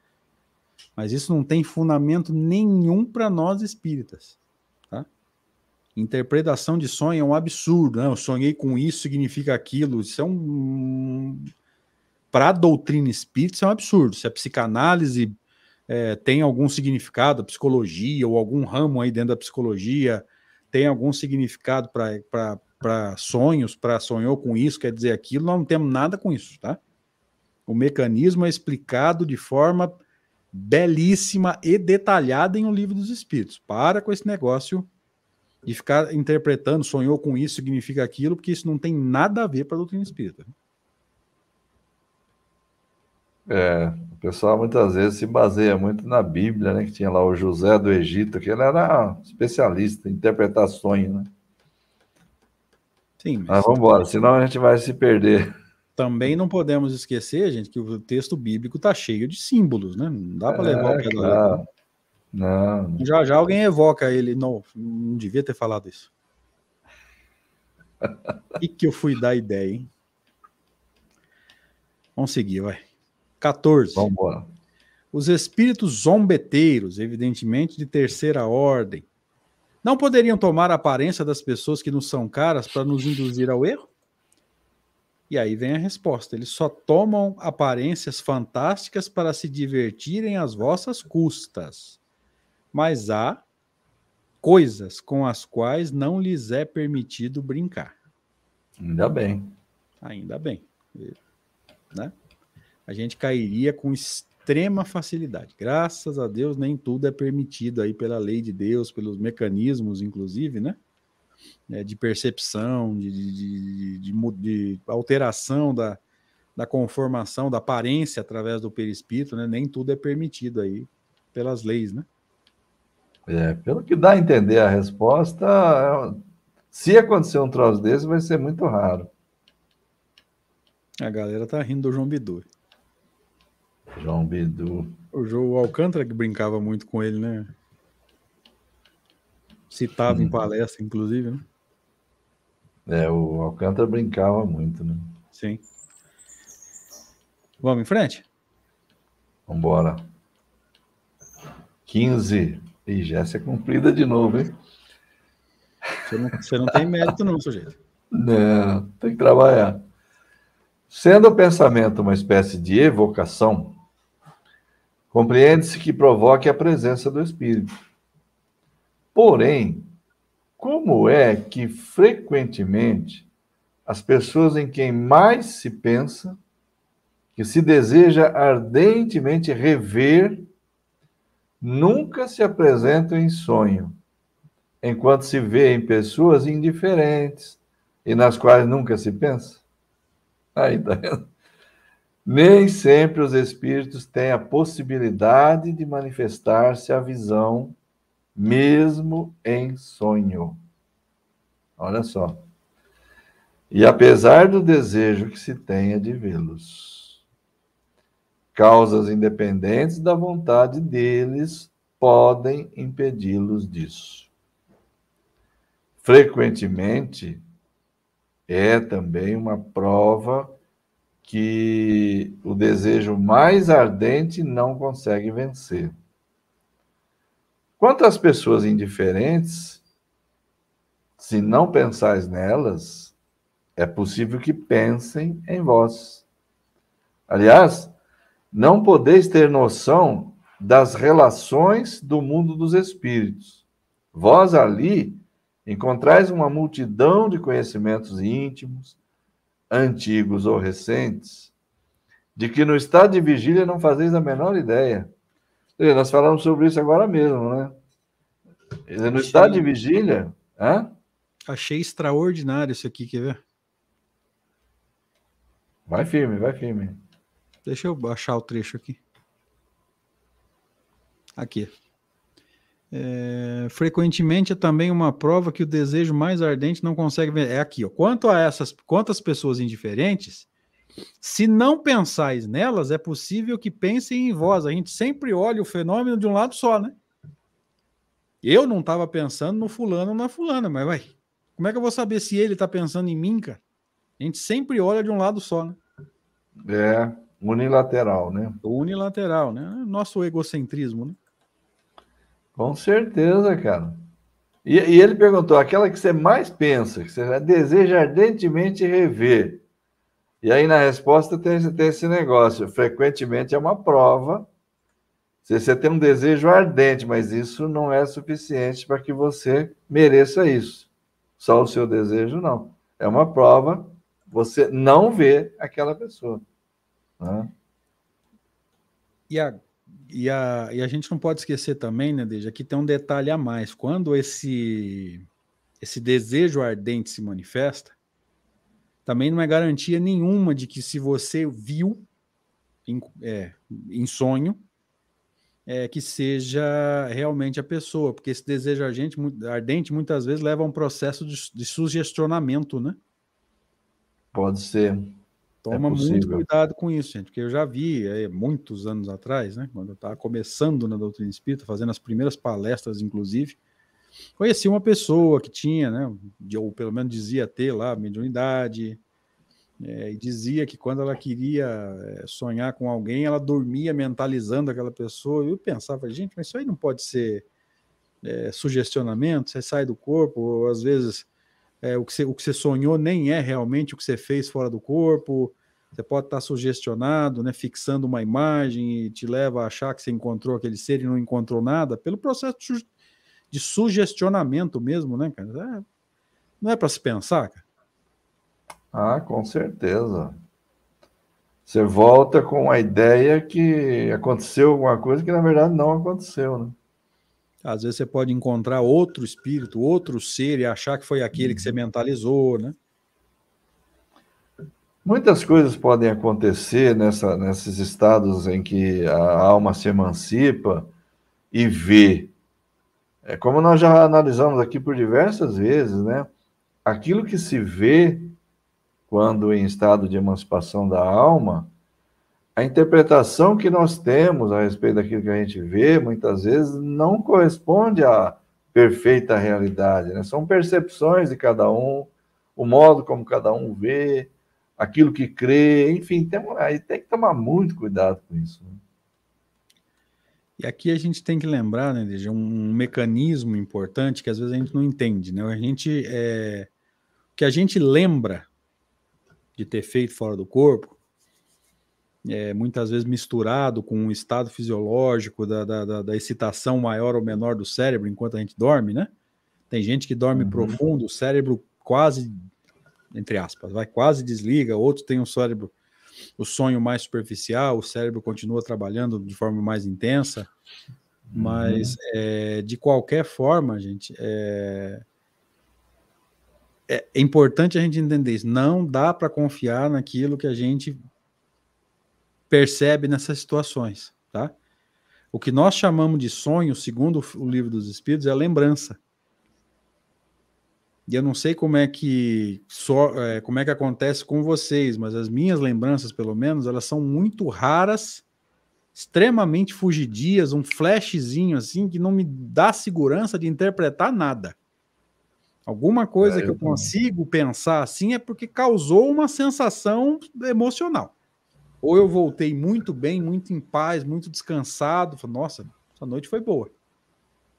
mas isso não tem fundamento nenhum para nós espíritas. Tá? Interpretação de sonho é um absurdo. Né? Eu sonhei com isso, significa aquilo. Isso é um. Para a doutrina espírita, isso é um absurdo. Se a psicanálise é, tem algum significado, a psicologia ou algum ramo aí dentro da psicologia tem algum significado para para sonhos, para sonhou com isso, quer dizer aquilo, nós não temos nada com isso, tá? O mecanismo é explicado de forma belíssima e detalhada em O Livro dos Espíritos. Para com esse negócio de ficar interpretando, sonhou com isso, significa aquilo, porque isso não tem nada a ver para a doutrina espírita. É, o pessoal muitas vezes se baseia muito na Bíblia, né? Que tinha lá o José do Egito, que ele era especialista em interpretar sonhos, né? Sim. Mas, mas vamos embora, senão a gente vai se perder. Também não podemos esquecer, gente, que o texto bíblico está cheio de símbolos, né? Não dá para é, levar o pé claro. Não. Já já alguém evoca ele. Não, não devia ter falado isso. E que eu fui dar ideia, hein? Vamos seguir, vai. 14. Vamos embora. Os espíritos zombeteiros, evidentemente de terceira ordem, não poderiam tomar a aparência das pessoas que nos são caras para nos induzir ao erro? E aí vem a resposta: eles só tomam aparências fantásticas para se divertirem às vossas custas. Mas há coisas com as quais não lhes é permitido brincar. Ainda bem. Ainda bem. Né? A gente cairia com extrema facilidade. Graças a Deus, nem tudo é permitido aí pela lei de Deus, pelos mecanismos, inclusive, né? É, de percepção, de, de, de, de, alteração da, da conformação, da aparência através do perispírito, né? Nem tudo é permitido aí pelas leis, né? É, pelo que dá a entender a resposta, é se acontecer um troço desse, vai ser muito raro. A galera tá rindo do João Bidu. João Bidu. O João Alcântara que brincava muito com ele, né? Citava hum. em palestra, inclusive, né? É, o Alcântara brincava muito, né? Sim. Vamos em frente? Vamos embora. 15. E já é cumprida de novo, hein? Você não, você não tem mérito, não, sujeito. Não, tem que trabalhar. Sendo o pensamento uma espécie de evocação, Compreende-se que provoque a presença do Espírito. Porém, como é que frequentemente as pessoas em quem mais se pensa, que se deseja ardentemente rever, nunca se apresentam em sonho, enquanto se vê em pessoas indiferentes, e nas quais nunca se pensa? Aí, tá? Nem sempre os espíritos têm a possibilidade de manifestar-se a visão, mesmo em sonho. Olha só. E apesar do desejo que se tenha de vê-los, causas independentes da vontade deles podem impedi-los disso. Frequentemente, é também uma prova que o desejo mais ardente não consegue vencer. Quanto às pessoas indiferentes, se não pensais nelas, é possível que pensem em vós. Aliás, não podeis ter noção das relações do mundo dos espíritos. Vós ali encontrais uma multidão de conhecimentos íntimos, antigos ou recentes, de que no estado de vigília não fazeis a menor ideia. Nós falamos sobre isso agora mesmo, né? No Achei... estado de vigília. Hã? Achei extraordinário isso aqui, quer ver? Vai firme, vai firme. Deixa eu baixar o trecho aqui. Aqui. É, frequentemente é também uma prova que o desejo mais ardente não consegue ver. É aqui, ó. Quanto a essas, quantas pessoas indiferentes, se não pensais nelas, é possível que pensem em vós. A gente sempre olha o fenômeno de um lado só, né? Eu não estava pensando no fulano ou na fulana, mas vai. Como é que eu vou saber se ele está pensando em mim, cara? A gente sempre olha de um lado só, né? É, unilateral, né? Unilateral, né? Nosso egocentrismo, né? Com certeza, cara. E, e, ele perguntou: aquela que você mais pensa, que você deseja ardentemente rever. E aí na resposta tem, tem esse negócio: frequentemente é uma prova. Se você tem um desejo ardente, mas isso não é suficiente para que você mereça isso. Só o seu desejo não. É uma prova. Você não vê aquela pessoa. Né? A e a, e a gente não pode esquecer também, né, Deja, aqui tem um detalhe a mais. Quando esse, esse desejo ardente se manifesta, também não é garantia nenhuma de que se você viu em, é, em sonho, é, que seja realmente a pessoa, porque esse desejo ardente, ardente muitas vezes leva a um processo de, de sugestionamento, né? Pode ser. Toma é muito cuidado com isso, gente, porque eu já vi é, muitos anos atrás, né, quando eu estava começando na doutrina espírita, fazendo as primeiras palestras, inclusive, conheci uma pessoa que tinha, né, ou pelo menos dizia ter lá mediunidade, é, e dizia que quando ela queria é, sonhar com alguém, ela dormia mentalizando aquela pessoa. E eu pensava, gente, mas isso aí não pode ser é, sugestionamento, você sai do corpo, ou às vezes é, o, que você, o que você sonhou nem é realmente o que você fez fora do corpo. Você pode estar sugestionado, né, fixando uma imagem e te leva a achar que você encontrou aquele ser e não encontrou nada, pelo processo de sugestionamento mesmo, né, cara? É, não é para se pensar, cara. Ah, com certeza. Você volta com a ideia que aconteceu alguma coisa que na verdade não aconteceu, né? Às vezes você pode encontrar outro espírito, outro ser e achar que foi aquele que você uhum. mentalizou, né? Muitas coisas podem acontecer nessa, nesses estados em que a alma se emancipa e vê. É como nós já analisamos aqui por diversas vezes, né? Aquilo que se vê quando em estado de emancipação da alma a interpretação que nós temos a respeito daquilo que a gente vê, muitas vezes, não corresponde à perfeita realidade. Né? São percepções de cada um, o modo como cada um vê, aquilo que crê, enfim, tem, aí tem que tomar muito cuidado com isso. Né? E aqui a gente tem que lembrar, né, de um mecanismo importante que às vezes a gente não entende, né? A gente é, que a gente lembra de ter feito fora do corpo, é, muitas vezes misturado com um estado fisiológico da, da, da, excitação maior ou menor do cérebro enquanto a gente dorme, né? Tem gente que dorme uhum. profundo, o cérebro quase, entre aspas, vai quase desliga, outros têm o cérebro, o sonho mais superficial, o cérebro continua trabalhando de forma mais intensa, mas uhum. é, de qualquer forma, gente, é, é, é importante a gente entender isso. Não dá para confiar naquilo que a gente percebe nessas situações, tá? O que nós chamamos de sonho, segundo o livro dos Espíritos, é a lembrança. E eu não sei como é que só, é, como é que acontece com vocês, mas as minhas lembranças, pelo menos, elas são muito raras, extremamente fugidias, um flashzinho assim que não me dá segurança de interpretar nada. Alguma coisa é, que eu, eu consigo pensar assim é porque causou uma sensação emocional. Ou eu voltei muito bem, muito em paz, muito descansado, falei, nossa, essa noite foi boa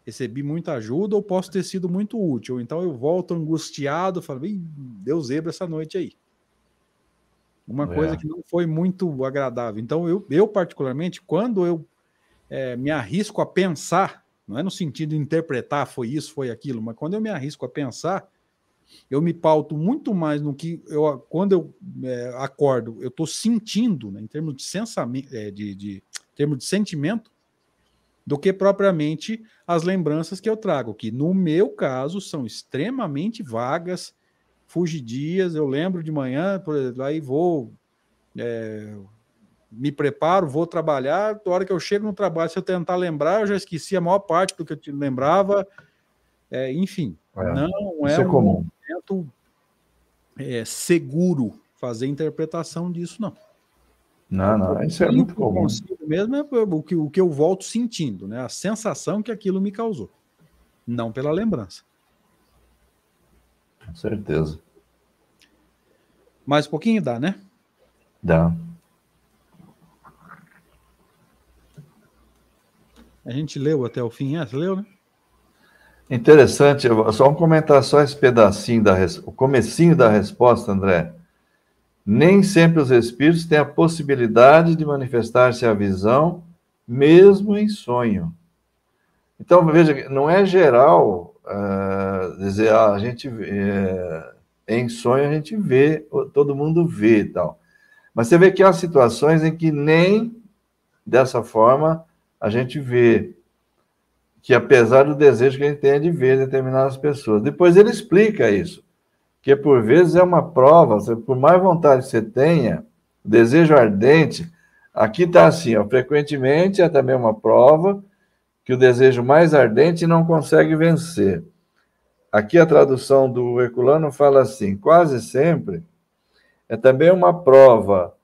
recebi muita ajuda ou posso ter sido muito útil. Ou então eu volto angustiado, falo, deu zebra essa noite aí. Uma é. coisa que não foi muito agradável. Então, eu, eu particularmente, quando eu é, me arrisco a pensar, não é no sentido de interpretar foi isso, foi aquilo, mas quando eu me arrisco a pensar, eu me pauto muito mais no que eu, quando eu é, acordo, eu estou sentindo, né, em termos de, sensamento, é, de, de, termos de sentimento, do que propriamente as lembranças que eu trago, que no meu caso são extremamente vagas, fugidias. Eu lembro de manhã, por exemplo, aí vou, é, me preparo, vou trabalhar. Na hora que eu chego no trabalho, se eu tentar lembrar, eu já esqueci a maior parte do que eu te lembrava. É, enfim, é, não é, é um comum. É, seguro fazer interpretação disso, não. Não, não, isso é muito comum. Mesmo é o que, o que eu volto sentindo, né? A sensação que aquilo me causou, não pela lembrança. Com certeza. Mais um pouquinho dá, né? Dá. A gente leu até o fim, é? Você leu, né? Interessante, só um comentar só esse pedacinho da o comecinho da resposta, André. Nem sempre os espíritos têm a possibilidade de manifestar-se a visão, mesmo em sonho. Então, veja, não é geral uh, dizer, ah, a gente uh, em sonho a gente vê, todo mundo vê e tal. Mas você vê que há situações em que nem dessa forma a gente vê que apesar do desejo que a gente tem de ver determinadas pessoas. Depois ele explica isso que por vezes é uma prova, por mais vontade que você tenha, desejo ardente, aqui está assim, ó, frequentemente é também uma prova que o desejo mais ardente não consegue vencer. Aqui a tradução do Herculano fala assim: quase sempre é também uma prova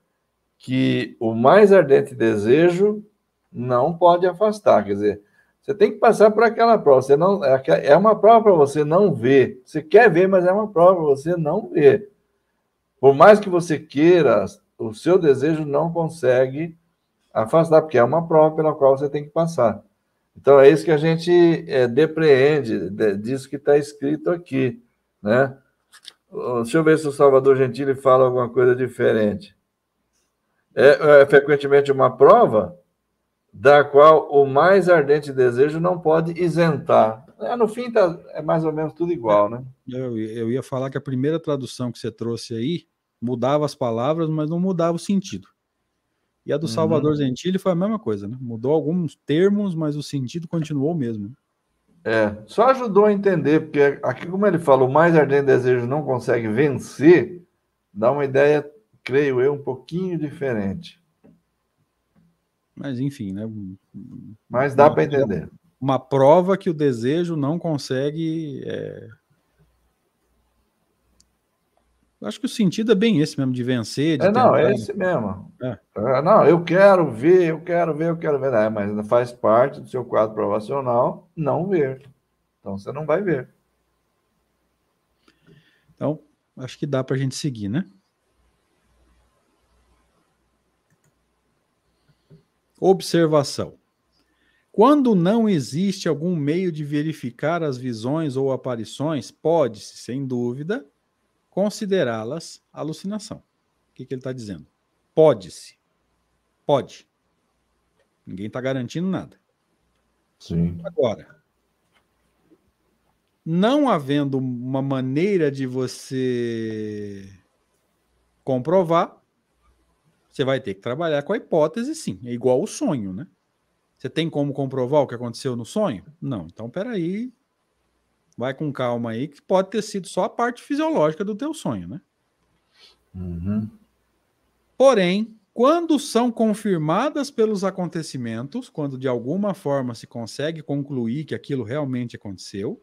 que o mais ardente desejo não pode afastar. Quer dizer, você tem que passar por aquela prova. Você não, é, é uma prova para você não ver. Você quer ver, mas é uma prova para você não ver. Por mais que você queira, o seu desejo não consegue afastar, porque é uma prova pela qual você tem que passar. Então é isso que a gente é, depreende disso que está escrito aqui, né? Deixa eu ver se o Salvador Gentili fala alguma coisa diferente. É, é frequentemente uma prova da qual o mais ardente desejo não pode isentar. É, no fim, tá, é mais ou menos tudo igual, né? Eu, eu ia falar que a primeira tradução que você trouxe aí mudava as palavras, mas não mudava o sentido. E a do uhum. Salvador Gentili foi a mesma coisa, né? Mudou alguns termos, mas o sentido continuou o mesmo. É, só ajudou a entender, porque aqui, como ele fala, o mais ardente desejo não consegue vencer, dá uma ideia, creio eu, um pouquinho diferente. Mas enfim, né? Mas dá para entender. Uma prova que o desejo não consegue. É... Acho que o sentido é bem esse mesmo, de vencer. De é, não, é esse mesmo. É. é. não, eu quero ver, eu quero ver, eu quero ver. É, mas faz parte do seu quadro provacional não ver. Então você não vai ver. Então, acho que dá para a gente seguir, né? Observação. Quando não existe algum meio de verificar as visões ou aparições, pode-se, sem dúvida, considerá-las alucinação. O que, que ele está dizendo? Pode-se. Pode. Ninguém está garantindo nada. Sim. Agora, não havendo uma maneira de você comprovar, você vai ter que trabalhar com a hipótese, sim. É igual o sonho, né? Você tem como comprovar o que aconteceu no sonho? Não. Então, peraí. Vai com calma aí, que pode ter sido só a parte fisiológica do teu sonho, né? Uhum. Porém, quando são confirmadas pelos acontecimentos, quando de alguma forma se consegue concluir que aquilo realmente aconteceu,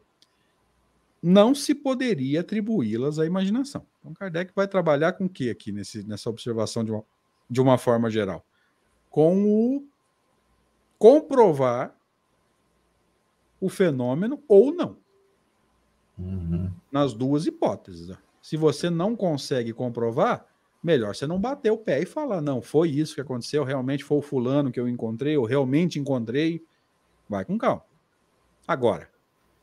não se poderia atribuí-las à imaginação. Então, Kardec vai trabalhar com o que aqui nesse, nessa observação de uma, de uma forma geral? Com o comprovar o fenômeno ou não. Uhum. Nas duas hipóteses. Se você não consegue comprovar, melhor você não bater o pé e falar, não, foi isso que aconteceu, realmente foi o fulano que eu encontrei, eu realmente encontrei. Vai com calma. Agora,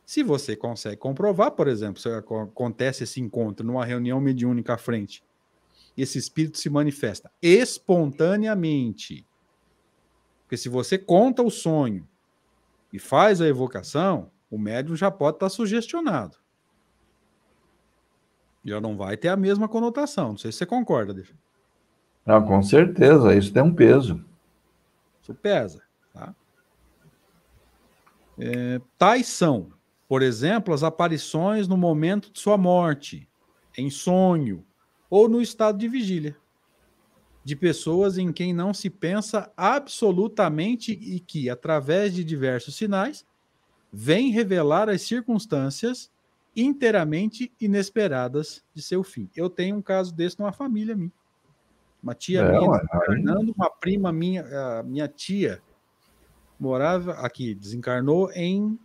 se você consegue comprovar, por exemplo, se acontece esse encontro numa reunião mediúnica à frente, esse espírito se manifesta espontaneamente. Porque se você conta o sonho e faz a evocação, o médium já pode estar sugestionado já não vai ter a mesma conotação. Não sei se você concorda, Deixa. Não, com certeza, isso tem um peso. Isso pesa. Tá? É, tais são, por exemplo, as aparições no momento de sua morte, em sonho ou no estado de vigília, de pessoas em quem não se pensa absolutamente e que, através de diversos sinais, vêm revelar as circunstâncias inteiramente inesperadas de seu fim. Eu tenho um caso desse numa família minha. Uma tia é, minha desencarnando, uma prima minha, minha tia morava aqui, desencarnou em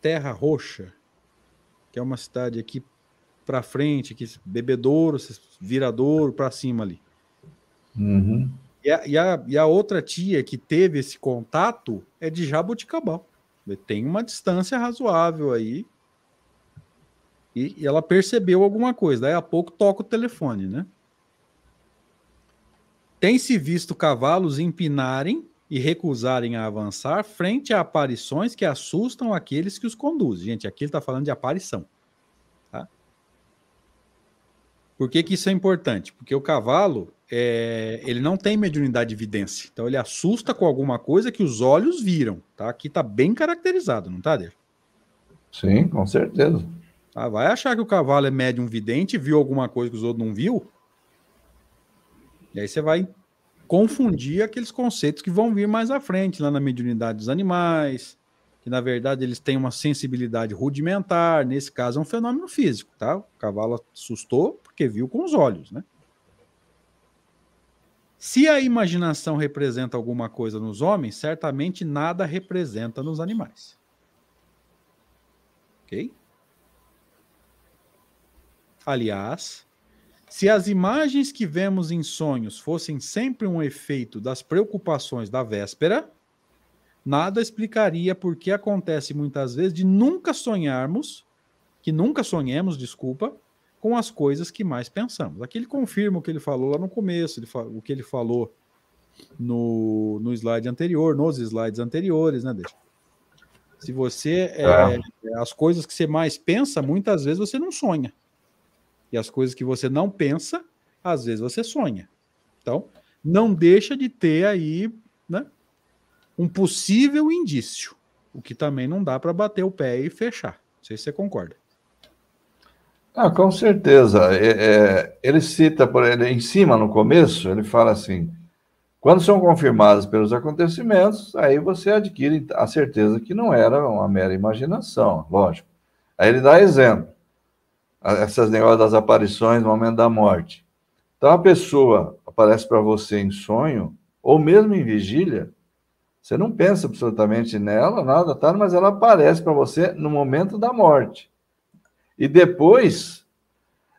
Terra Roxa, que é uma cidade aqui para frente, que bebedouro, viradouro para cima ali. Uhum. E, a, e, a, e a outra tia que teve esse contato é de Jaboticabal. Tem uma distância razoável aí. E, e ela percebeu alguma coisa. Daí a pouco toca o telefone, né? Tem-se visto cavalos empinarem e recusarem a avançar frente a aparições que assustam aqueles que os conduzem. Gente, aqui ele está falando de aparição. Tá? Por que, que isso é importante? Porque o cavalo é, ele não tem mediunidade de evidência. Então ele assusta com alguma coisa que os olhos viram. Tá? Aqui está bem caracterizado, não está, Dave? Sim, com certeza. Ah, vai achar que o cavalo é médium vidente, viu alguma coisa que os outros não viu? E aí você vai confundir aqueles conceitos que vão vir mais à frente, lá na mediunidade dos animais, que na verdade eles têm uma sensibilidade rudimentar, nesse caso é um fenômeno físico, tá? O cavalo assustou porque viu com os olhos, né? Se a imaginação representa alguma coisa nos homens, certamente nada representa nos animais. Ok? Aliás, se as imagens que vemos em sonhos fossem sempre um efeito das preocupações da véspera, nada explicaria por que acontece muitas vezes de nunca sonharmos, que nunca sonhemos, desculpa, com as coisas que mais pensamos. Aqui ele confirma o que ele falou lá no começo, o que ele falou no, no slide anterior, nos slides anteriores, né, Deixa? Se você. É, é. As coisas que você mais pensa, muitas vezes você não sonha. E as coisas que você não pensa, às vezes você sonha. Então, não deixa de ter aí né, um possível indício. O que também não dá para bater o pé e fechar. Não sei se você concorda. Ah, com certeza. É, é, ele cita por ele em cima no começo, ele fala assim: quando são confirmados pelos acontecimentos, aí você adquire a certeza que não era uma mera imaginação, lógico. Aí ele dá exemplo, essas negócios das aparições no momento da morte. Então a pessoa aparece para você em sonho, ou mesmo em vigília, você não pensa absolutamente nela, nada, tá, mas ela aparece para você no momento da morte. E depois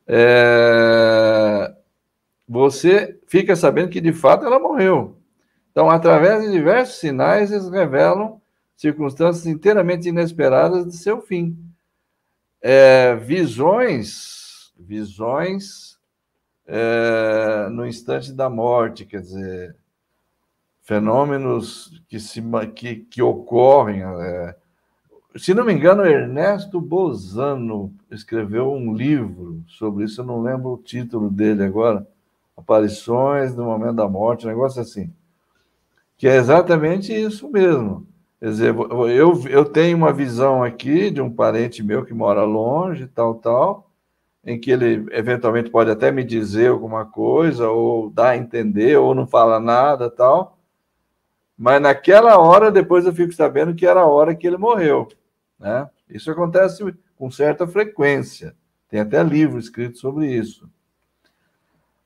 é, você fica sabendo que de fato ela morreu. Então, através de diversos sinais, eles revelam circunstâncias inteiramente inesperadas de seu fim. É, visões, visões é, no instante da morte, quer dizer, fenômenos que, se, que, que ocorrem, é, se não me engano, Ernesto Bozano escreveu um livro sobre isso, eu não lembro o título dele agora, Aparições no Momento da Morte, um negócio assim, que é exatamente isso mesmo. Quer dizer, eu, eu tenho uma visão aqui de um parente meu que mora longe, tal, tal, em que ele eventualmente pode até me dizer alguma coisa, ou dar a entender, ou não fala nada, tal. Mas naquela hora, depois eu fico sabendo que era a hora que ele morreu. Né? Isso acontece com certa frequência. Tem até livro escrito sobre isso.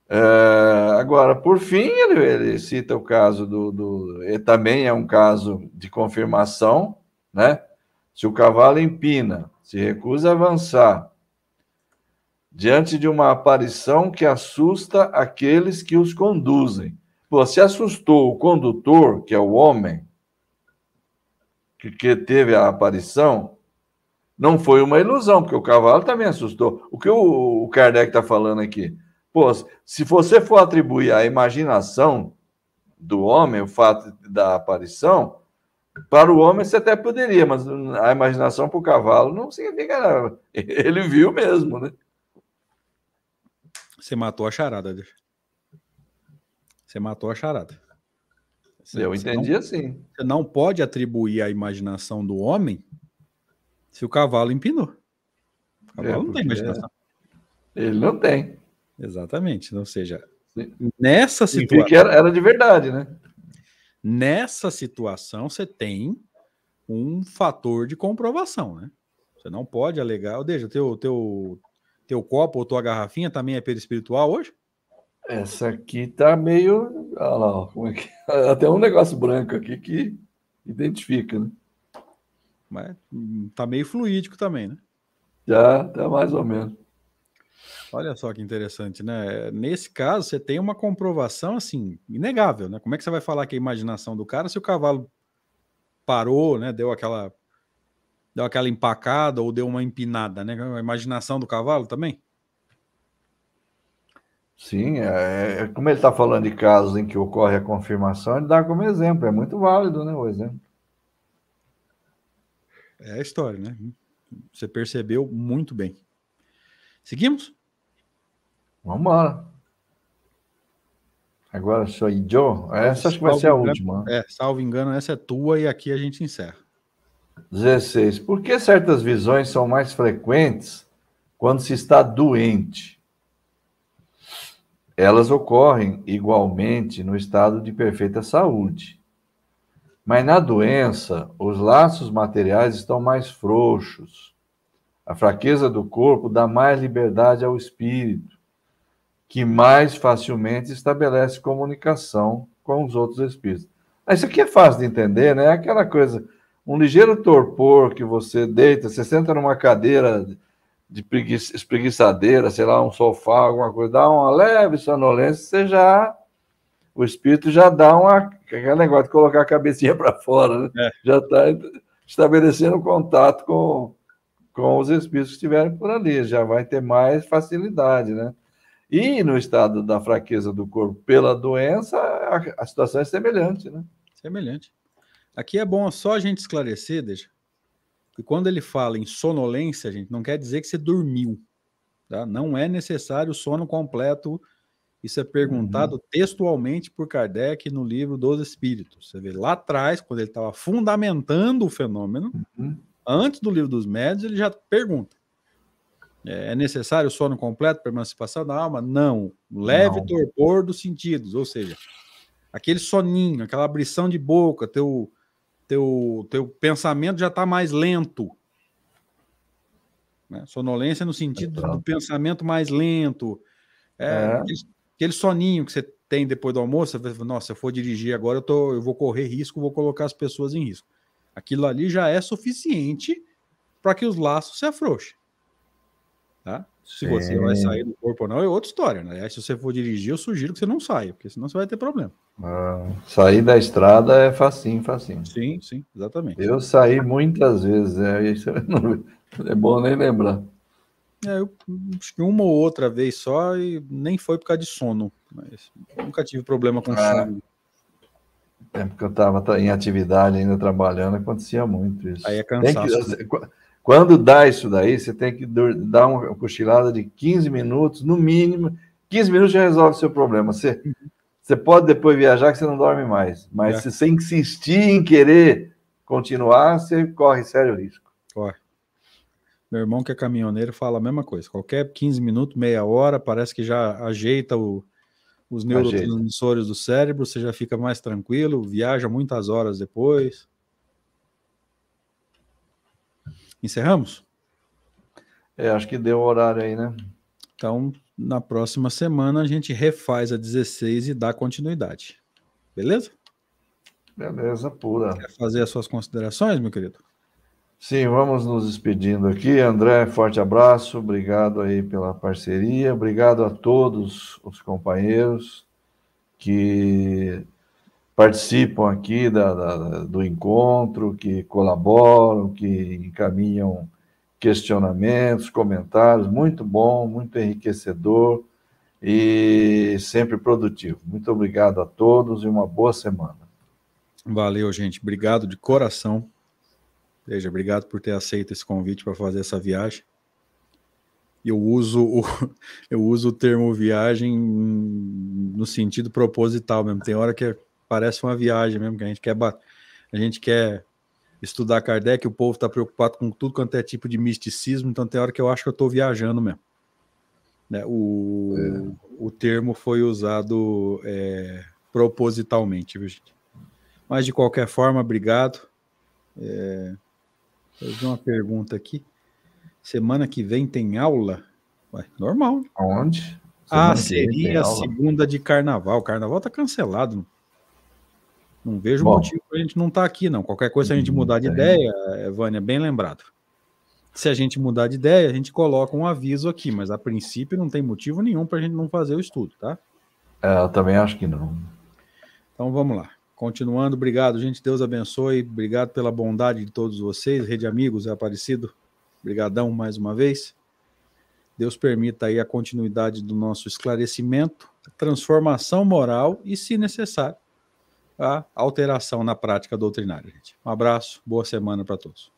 É, agora, por fim, ele, ele, cita o caso do, do. Também é um caso de confirmação, né? Se o cavalo empina, se recusa a avançar, diante de uma aparição que assusta aqueles que os conduzem. Pô, se assustou o condutor, que é o homem, que, que teve a aparição, não foi uma ilusão, porque o cavalo também assustou. O que o, o Kardec está falando aqui? Pô, se você for atribuir à imaginação do homem o fato da aparição, para o homem você até poderia, mas a imaginação para o cavalo não significa nada. Ele viu mesmo, né? Você matou a charada, Você matou a charada. Você, Eu entendi não, assim. Você não pode atribuir a imaginação do homem se o cavalo empinou. O cavalo é, não tem imaginação. Ele não tem. Exatamente. Ou seja, Sim. nessa situação. Era, era de verdade, né? Nessa situação, você tem um fator de comprovação, né? Você não pode alegar. Deixa, teu, teu, teu copo ou tua garrafinha também é perispiritual hoje? Essa aqui tá meio. Olha lá, como é que... até um negócio branco aqui que identifica, né? Mas hum, tá meio fluídico também, né? Já, tá mais ou menos. Olha só que interessante, né? Nesse caso, você tem uma comprovação assim, inegável, né? Como é que você vai falar que é a imaginação do cara se o cavalo parou, né? Deu aquela deu aquela empacada ou deu uma empinada, né? A imaginação do cavalo também? Sim, é, é como ele está falando de casos em que ocorre a confirmação, ele dá como exemplo, é muito válido, né? O exemplo. É a história, né? Você percebeu muito bem. Seguimos? Vamos embora. Agora sou eu. Essa acho que vai ser a engano, última. É, salvo engano, essa é tua e aqui a gente encerra. 16. Por que certas visões são mais frequentes quando se está doente? Elas ocorrem igualmente no estado de perfeita saúde. Mas na doença, os laços materiais estão mais frouxos. A fraqueza do corpo dá mais liberdade ao espírito, que mais facilmente estabelece comunicação com os outros espíritos. Isso aqui é fácil de entender, né? É aquela coisa um ligeiro torpor que você deita, você senta numa cadeira de preguiça, espreguiçadeira, sei lá, um sofá, alguma coisa, dá uma leve sonolência, você já. O espírito já dá uma. aquele negócio de colocar a cabecinha para fora, né? É. Já está estabelecendo contato com, com os espíritos que estiverem por ali, já vai ter mais facilidade, né? E no estado da fraqueza do corpo pela doença, a, a situação é semelhante, né? Semelhante. Aqui é bom só a gente esclarecer, deixa, que quando ele fala em sonolência, gente, não quer dizer que você dormiu. Tá? Não é necessário o sono completo. Isso é perguntado uhum. textualmente por Kardec no livro dos Espíritos. Você vê lá atrás, quando ele estava fundamentando o fenômeno, uhum. antes do livro dos médios, ele já pergunta: é, é necessário o sono completo para a emancipação da alma? Não. Leve não. torpor dos sentidos, ou seja, aquele soninho, aquela abrição de boca, teu teu, teu pensamento já está mais lento. Né? Sonolência no sentido do pensamento mais lento. É, é. Aquele, aquele, soninho que você tem depois do almoço, você fala, nossa, se eu for dirigir agora, eu, tô, eu vou correr risco, vou colocar as pessoas em risco. Aquilo ali já é suficiente para que os laços se afrouxem. Tá? Se você vai sair do corpo ou não, é outra história. Né? Se você for dirigir, eu sugiro que você não saia, porque senão você vai ter problema. Ah, sair da estrada é facinho, facinho. Sim, sim, exatamente. Eu saí muitas vezes, né? Isso não, é bom nem lembrar. É, eu acho que uma ou outra vez só e nem foi por causa de sono. Mas nunca tive problema com ah, sono. É porque eu estava em atividade ainda trabalhando, acontecia muito isso. Aí é cansaço. Que, né? Quando dá isso daí, você tem que dar uma cochilada de 15 minutos, no mínimo. 15 minutos já resolve o seu problema. Você, você pode depois viajar que você não dorme mais. Mas é. se você insistir em querer continuar, você corre sério risco. Corre. Meu irmão, que é caminhoneiro, fala a mesma coisa. Qualquer 15 minutos, meia hora, parece que já ajeita o, os neurotransmissores do cérebro, você já fica mais tranquilo, viaja muitas horas depois. Encerramos? É, acho que deu o horário aí, né? Então, na próxima semana, a gente refaz a 16 e dá continuidade. Beleza? Beleza, pura. Quer fazer as suas considerações, meu querido? Sim, vamos nos despedindo aqui. André, forte abraço, obrigado aí pela parceria, obrigado a todos os companheiros que participam aqui da, da, do encontro, que colaboram, que encaminham questionamentos, comentários, muito bom, muito enriquecedor e sempre produtivo. Muito obrigado a todos e uma boa semana. Valeu, gente. Obrigado de coração. Veja, obrigado por ter aceito esse convite para fazer essa viagem. Eu uso o, eu uso o termo viagem no sentido proposital mesmo. Tem hora que parece uma viagem mesmo, que a gente quer a gente quer estudar Kardec, o povo está preocupado com tudo quanto é tipo de misticismo, então tem hora que eu acho que eu estou viajando mesmo. Né? O, é. o termo foi usado é, propositalmente, viu, gente? Mas de qualquer forma, obrigado. É, vi uma pergunta aqui. Semana que vem tem aula? Ué, normal. Aonde? ah, seria segunda de carnaval. O carnaval tá cancelado. Não vejo Bom, motivo para a gente não estar tá aqui, não. Qualquer coisa, se a gente mudar de ideia, é, Vânia, bem lembrado. Se a gente mudar de ideia, a gente coloca um aviso aqui, mas a princípio não tem motivo nenhum para a gente não fazer o estudo, tá? É, eu também acho que não. Então vamos lá. Continuando, obrigado, gente. Deus abençoe. Obrigado pela bondade de todos vocês. Rede Amigos é Aparecido. Obrigadão mais uma vez. Deus permita aí a continuidade do nosso esclarecimento, transformação moral e, se necessário, a alteração na prática doutrinária. Gente. Um abraço, boa semana para todos.